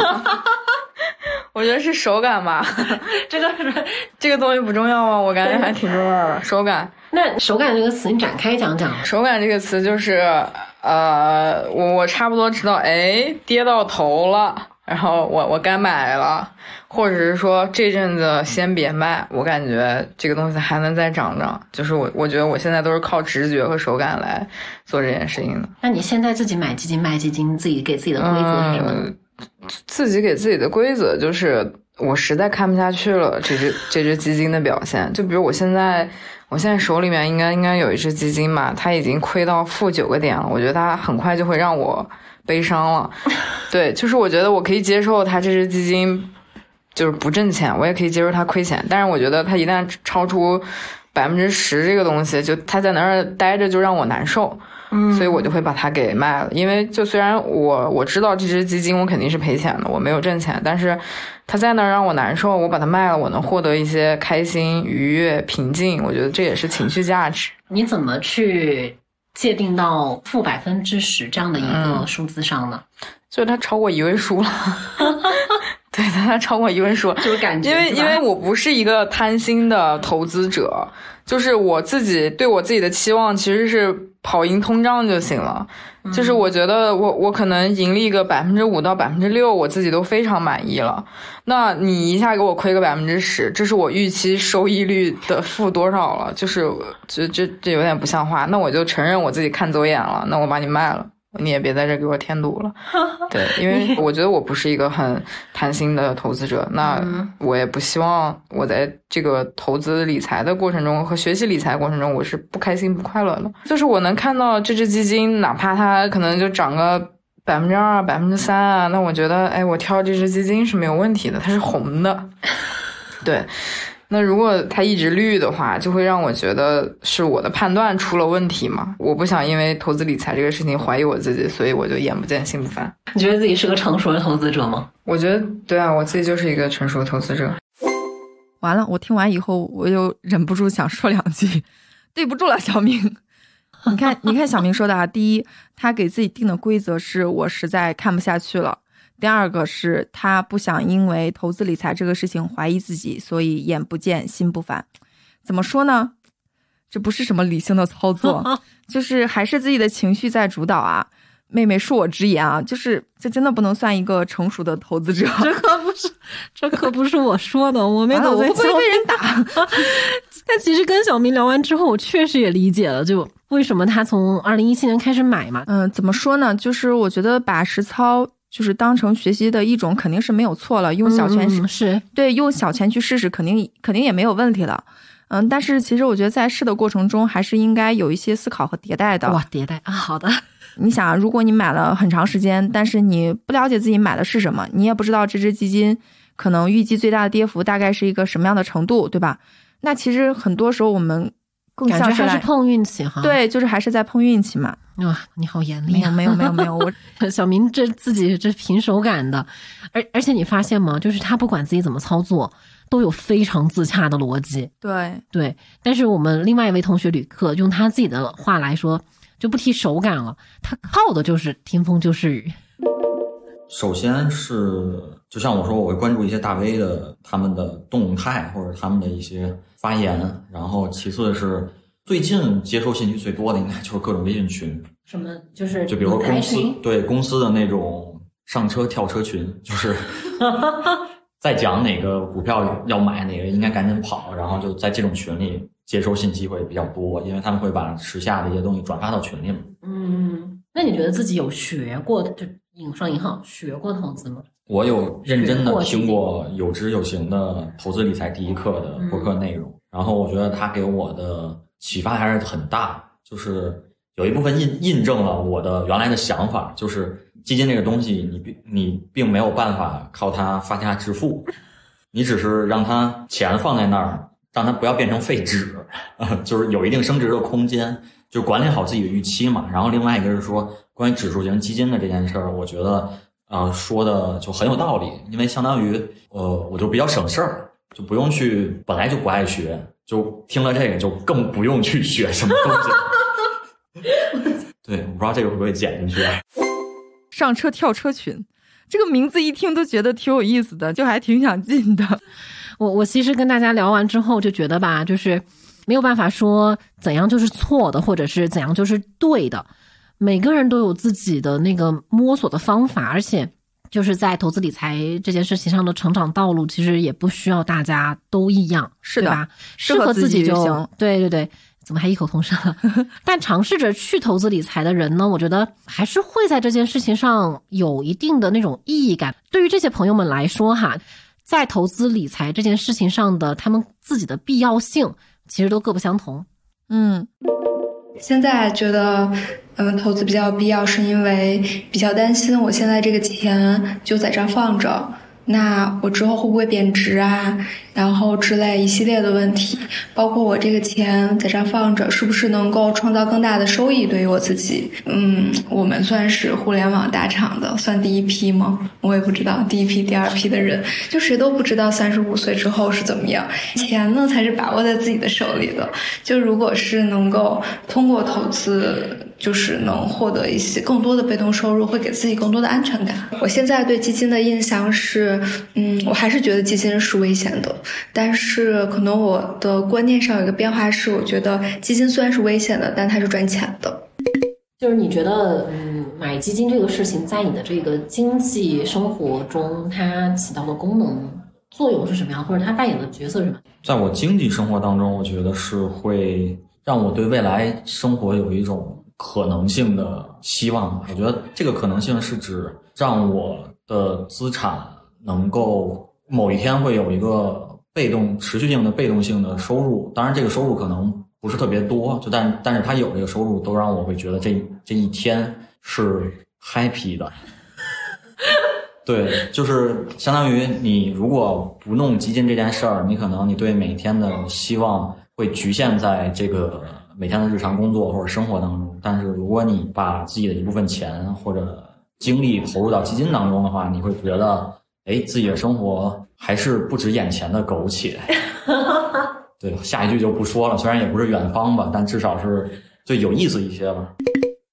*laughs* *laughs* 我觉得是手感吧。*laughs* 这个这个东西不重要吗？我感觉还挺重要的。手感。*laughs* 那手感这个词，你展开讲讲。手感这个词就是，呃，我我差不多知道，哎，跌到头了。然后我我该买了，或者是说这阵子先别卖，我感觉这个东西还能再涨涨。就是我我觉得我现在都是靠直觉和手感来做这件事情的。那你现在自己买基金卖基金，自己给自己的规则是什么？自己给自己的规则就是我实在看不下去了，这只这只基金的表现。就比如我现在我现在手里面应该应该有一只基金嘛，它已经亏到负九个点了，我觉得它很快就会让我。悲伤了，*laughs* 对，就是我觉得我可以接受它这只基金就是不挣钱，我也可以接受它亏钱，但是我觉得它一旦超出百分之十这个东西，就它在那儿待着就让我难受，嗯，所以我就会把它给卖了。因为就虽然我我知道这只基金我肯定是赔钱的，我没有挣钱，但是它在那儿让我难受，我把它卖了，我能获得一些开心、愉悦、平静，我觉得这也是情绪价值。你怎么去？界定到负百分之十这样的一个数字上呢，就是它超过一位数了。*laughs* 对，它超过一位数，就是感觉，因为因为我不是一个贪心的投资者，就是我自己对我自己的期望其实是跑赢通胀就行了。就是我觉得我我可能盈利个百分之五到百分之六，我自己都非常满意了。那你一下给我亏个百分之十，这是我预期收益率的负多少了？就是这这这有点不像话。那我就承认我自己看走眼了，那我把你卖了。你也别在这给我添堵了，*laughs* 对，因为我觉得我不是一个很贪心的投资者，那我也不希望我在这个投资理财的过程中和学习理财过程中，我是不开心不快乐的。就是我能看到这只基金，哪怕它可能就涨个百分之二、百分之三啊，那我觉得，哎，我挑这只基金是没有问题的，它是红的，*laughs* 对。那如果它一直绿的话，就会让我觉得是我的判断出了问题嘛？我不想因为投资理财这个事情怀疑我自己，所以我就眼不见心不烦。你觉得自己是个成熟的投资者吗？我觉得对啊，我自己就是一个成熟的投资者。完了，我听完以后，我又忍不住想说两句，对不住了，小明。你看，你看，小明说的啊，第一，他给自己定的规则是我实在看不下去了。第二个是他不想因为投资理财这个事情怀疑自己，所以眼不见心不烦。怎么说呢？这不是什么理性的操作，*laughs* 就是还是自己的情绪在主导啊。妹妹恕我直言啊，就是这真的不能算一个成熟的投资者。这可不是，这可不是我说的，我没走在。我不会被人打。*laughs* 但其实跟小明聊完之后，我确实也理解了，就为什么他从二零一七年开始买嘛。嗯，怎么说呢？就是我觉得把实操。就是当成学习的一种，肯定是没有错了。用小钱是对，用小钱去试试，肯定肯定也没有问题了。嗯，但是其实我觉得在试的过程中，还是应该有一些思考和迭代的。哇，迭代啊，好的。*laughs* 你想，如果你买了很长时间，但是你不了解自己买的是什么，你也不知道这只基金可能预计最大的跌幅大概是一个什么样的程度，对吧？那其实很多时候我们。感觉还是碰运气哈，对，就是还是在碰运气嘛。啊，你好严厉，没有没有没有没有，我 *laughs* 小明这自己这凭手感的，而而且你发现吗？就是他不管自己怎么操作，都有非常自洽的逻辑。对对，但是我们另外一位同学旅客用他自己的话来说，就不提手感了，他靠的就是听风就是雨。首先是，就像我说，我会关注一些大 V 的他们的动态或者他们的一些发言，然后其次是最近接收信息最多的应该就是各种微信群，什么就是就比如说公司对公司的那种上车跳车群，就是 *laughs* 在讲哪个股票要买，哪个应该赶紧跑，然后就在这种群里接收信息会比较多，因为他们会把时下的一些东西转发到群里嘛嗯。那你觉得自己有学过就影商银行学过投资吗？我有认真的听过有知有行的投资理财第一课的播客内容，然后我觉得他给我的启发还是很大，就是有一部分印印证了我的原来的想法，就是基金这个东西，你并你并没有办法靠它发家致富，你只是让它钱放在那儿，让它不要变成废纸，*laughs* 就是有一定升值的空间，就管理好自己的预期嘛。然后另外一个是说关于指数型基金的这件事儿，我觉得。啊，说的就很有道理，因为相当于，呃，我就比较省事儿，就不用去，本来就不爱学，就听了这个就更不用去学什么东西。*laughs* 对，我不知道这个会不会剪进去。上车跳车群，这个名字一听都觉得挺有意思的，就还挺想进的。我我其实跟大家聊完之后就觉得吧，就是没有办法说怎样就是错的，或者是怎样就是对的。每个人都有自己的那个摸索的方法，而且就是在投资理财这件事情上的成长道路，其实也不需要大家都一样，是吧？适合自己就行。对对对，怎么还异口同声了？*laughs* 但尝试着去投资理财的人呢，我觉得还是会在这件事情上有一定的那种意义感。对于这些朋友们来说，哈，在投资理财这件事情上的他们自己的必要性，其实都各不相同。嗯，现在觉得。嗯，投资比较必要，是因为比较担心我现在这个钱就在这儿放着。那我之后会不会贬值啊？然后之类一系列的问题，包括我这个钱在这放着，是不是能够创造更大的收益？对于我自己，嗯，我们算是互联网大厂的，算第一批吗？我也不知道，第一批、第二批的人，就谁都不知道三十五岁之后是怎么样。钱呢，才是把握在自己的手里的。就如果是能够通过投资。就是能获得一些更多的被动收入，会给自己更多的安全感。我现在对基金的印象是，嗯，我还是觉得基金是危险的。但是可能我的观念上有一个变化是，我觉得基金虽然是危险的，但它是赚钱的。就是你觉得，嗯，买基金这个事情在你的这个经济生活中，它起到的功能作用是什么样，或者它扮演的角色是什么？在我经济生活当中，我觉得是会让我对未来生活有一种。可能性的希望，我觉得这个可能性是指让我的资产能够某一天会有一个被动、持续性的被动性的收入。当然，这个收入可能不是特别多，就但但是它有这个收入，都让我会觉得这这一天是 happy 的。*laughs* 对，就是相当于你如果不弄基金这件事儿，你可能你对每天的希望会局限在这个。每天的日常工作或者生活当中，但是如果你把自己的一部分钱或者精力投入到基金当中的话，你会觉得，哎，自己的生活还是不止眼前的苟且。*laughs* 对，下一句就不说了，虽然也不是远方吧，但至少是最有意思一些吧。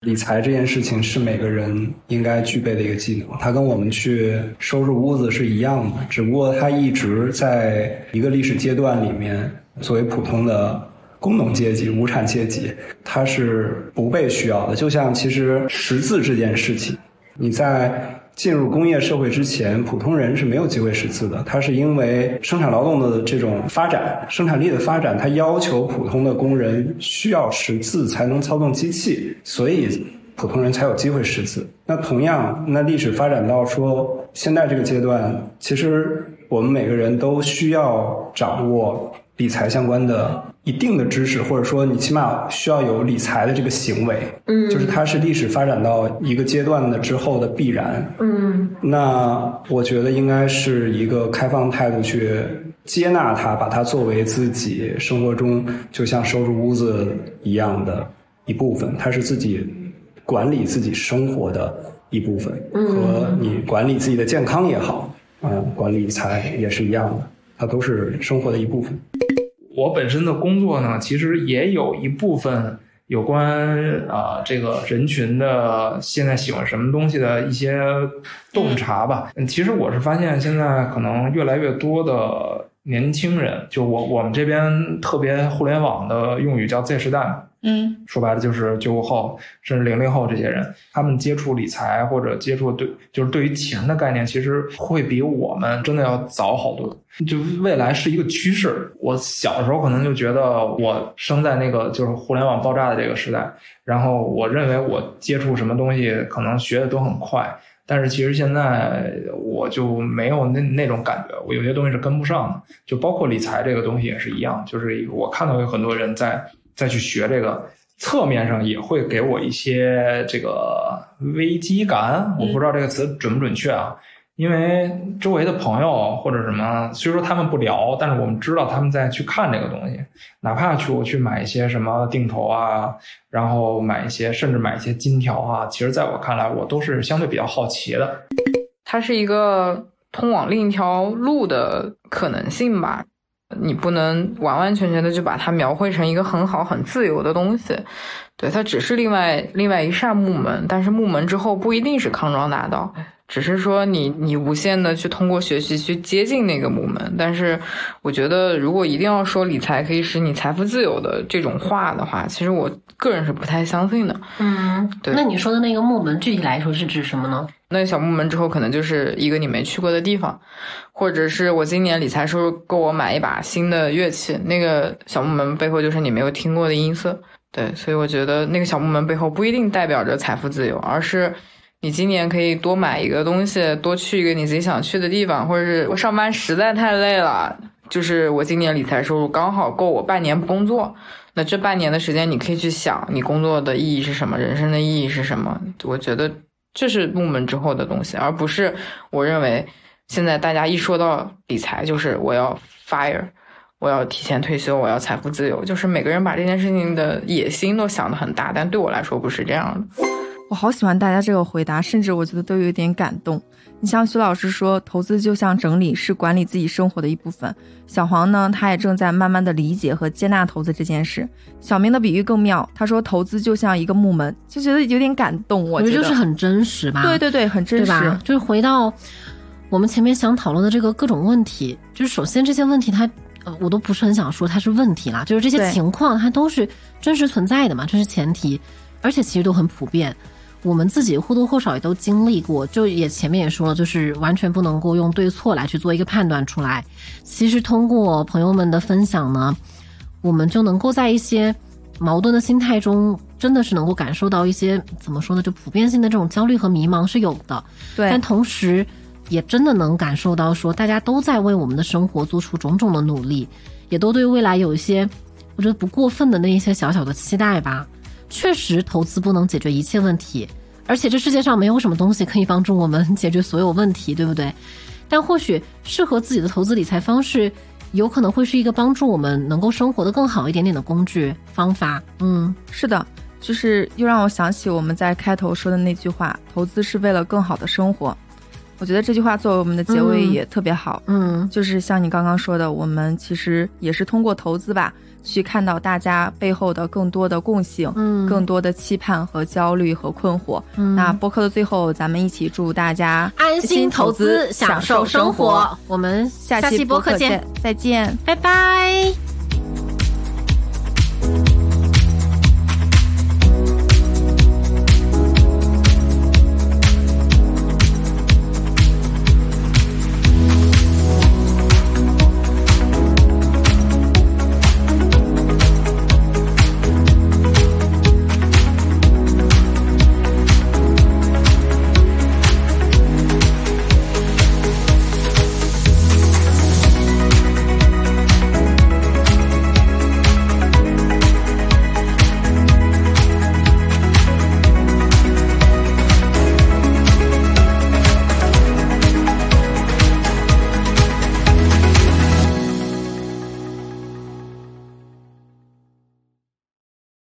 理财这件事情是每个人应该具备的一个技能，它跟我们去收拾屋子是一样的，只不过它一直在一个历史阶段里面作为普通的。工农阶级、无产阶级，它是不被需要的。就像其实识字这件事情，你在进入工业社会之前，普通人是没有机会识字的。它是因为生产劳动的这种发展、生产力的发展，它要求普通的工人需要识字才能操纵机器，所以普通人才有机会识字。那同样，那历史发展到说现在这个阶段，其实我们每个人都需要掌握理财相关的。一定的知识，或者说你起码需要有理财的这个行为，嗯，就是它是历史发展到一个阶段的之后的必然，嗯，那我觉得应该是一个开放态度去接纳它，把它作为自己生活中就像收拾屋子一样的一部分，它是自己管理自己生活的一部分，和你管理自己的健康也好，嗯，管理财也是一样的，它都是生活的一部分。我本身的工作呢，其实也有一部分有关啊这个人群的现在喜欢什么东西的一些洞察吧。嗯，其实我是发现现在可能越来越多的年轻人，就我我们这边特别互联网的用语叫 Z 时代，嗯，说白了就是九五后甚至零零后这些人，他们接触理财或者接触对就是对于钱的概念，其实会比我们真的要早好多。就未来是一个趋势。我小时候可能就觉得我生在那个就是互联网爆炸的这个时代，然后我认为我接触什么东西可能学的都很快。但是其实现在我就没有那那种感觉，我有些东西是跟不上的，就包括理财这个东西也是一样，就是我看到有很多人在再去学这个，侧面上也会给我一些这个危机感，我不知道这个词准不准确啊。因为周围的朋友或者什么，虽说他们不聊，但是我们知道他们在去看这个东西，哪怕去我去买一些什么定投啊，然后买一些甚至买一些金条啊，其实在我看来，我都是相对比较好奇的。它是一个通往另一条路的可能性吧，你不能完完全全的就把它描绘成一个很好很自由的东西，对，它只是另外另外一扇木门，但是木门之后不一定是康庄大道。只是说你你无限的去通过学习去接近那个木门，但是我觉得如果一定要说理财可以使你财富自由的这种话的话，其实我个人是不太相信的。嗯，对。那你说的那个木门具体来说是指什么呢？那个小木门之后可能就是一个你没去过的地方，或者是我今年理财收入够我买一把新的乐器，那个小木门背后就是你没有听过的音色。对，所以我觉得那个小木门背后不一定代表着财富自由，而是。你今年可以多买一个东西，多去一个你自己想去的地方，或者是我上班实在太累了，就是我今年理财收入刚好够我半年不工作，那这半年的时间你可以去想你工作的意义是什么，人生的意义是什么。我觉得这是入门之后的东西，而不是我认为现在大家一说到理财就是我要 fire，我要提前退休，我要财富自由，就是每个人把这件事情的野心都想得很大，但对我来说不是这样的。我好喜欢大家这个回答，甚至我觉得都有点感动。你像徐老师说，投资就像整理，是管理自己生活的一部分。小黄呢，他也正在慢慢的理解和接纳投资这件事。小明的比喻更妙，他说投资就像一个木门，就觉得有点感动。我觉得就是很真实吧？对对对，很真实。就是回到我们前面想讨论的这个各种问题，就是首先这些问题它，呃，我都不是很想说它是问题啦，就是这些情况它都是真实存在的嘛，这是前提，而且其实都很普遍。我们自己或多或少也都经历过，就也前面也说了，就是完全不能够用对错来去做一个判断出来。其实通过朋友们的分享呢，我们就能够在一些矛盾的心态中，真的是能够感受到一些怎么说呢，就普遍性的这种焦虑和迷茫是有的。对，但同时也真的能感受到说，大家都在为我们的生活做出种种的努力，也都对未来有一些我觉得不过分的那一些小小的期待吧。确实，投资不能解决一切问题，而且这世界上没有什么东西可以帮助我们解决所有问题，对不对？*laughs* 但或许适合自己的投资理财方式，有可能会是一个帮助我们能够生活的更好一点点的工具方法。嗯，是的，就是又让我想起我们在开头说的那句话：投资是为了更好的生活。我觉得这句话作为我们的结尾也特别好。嗯，就是像你刚刚说的，我们其实也是通过投资吧。去看到大家背后的更多的共性，嗯，更多的期盼和焦虑和困惑。那播客的最后，咱们一起祝大家安心投资，享受生活。我们下期播客见，再见，拜拜。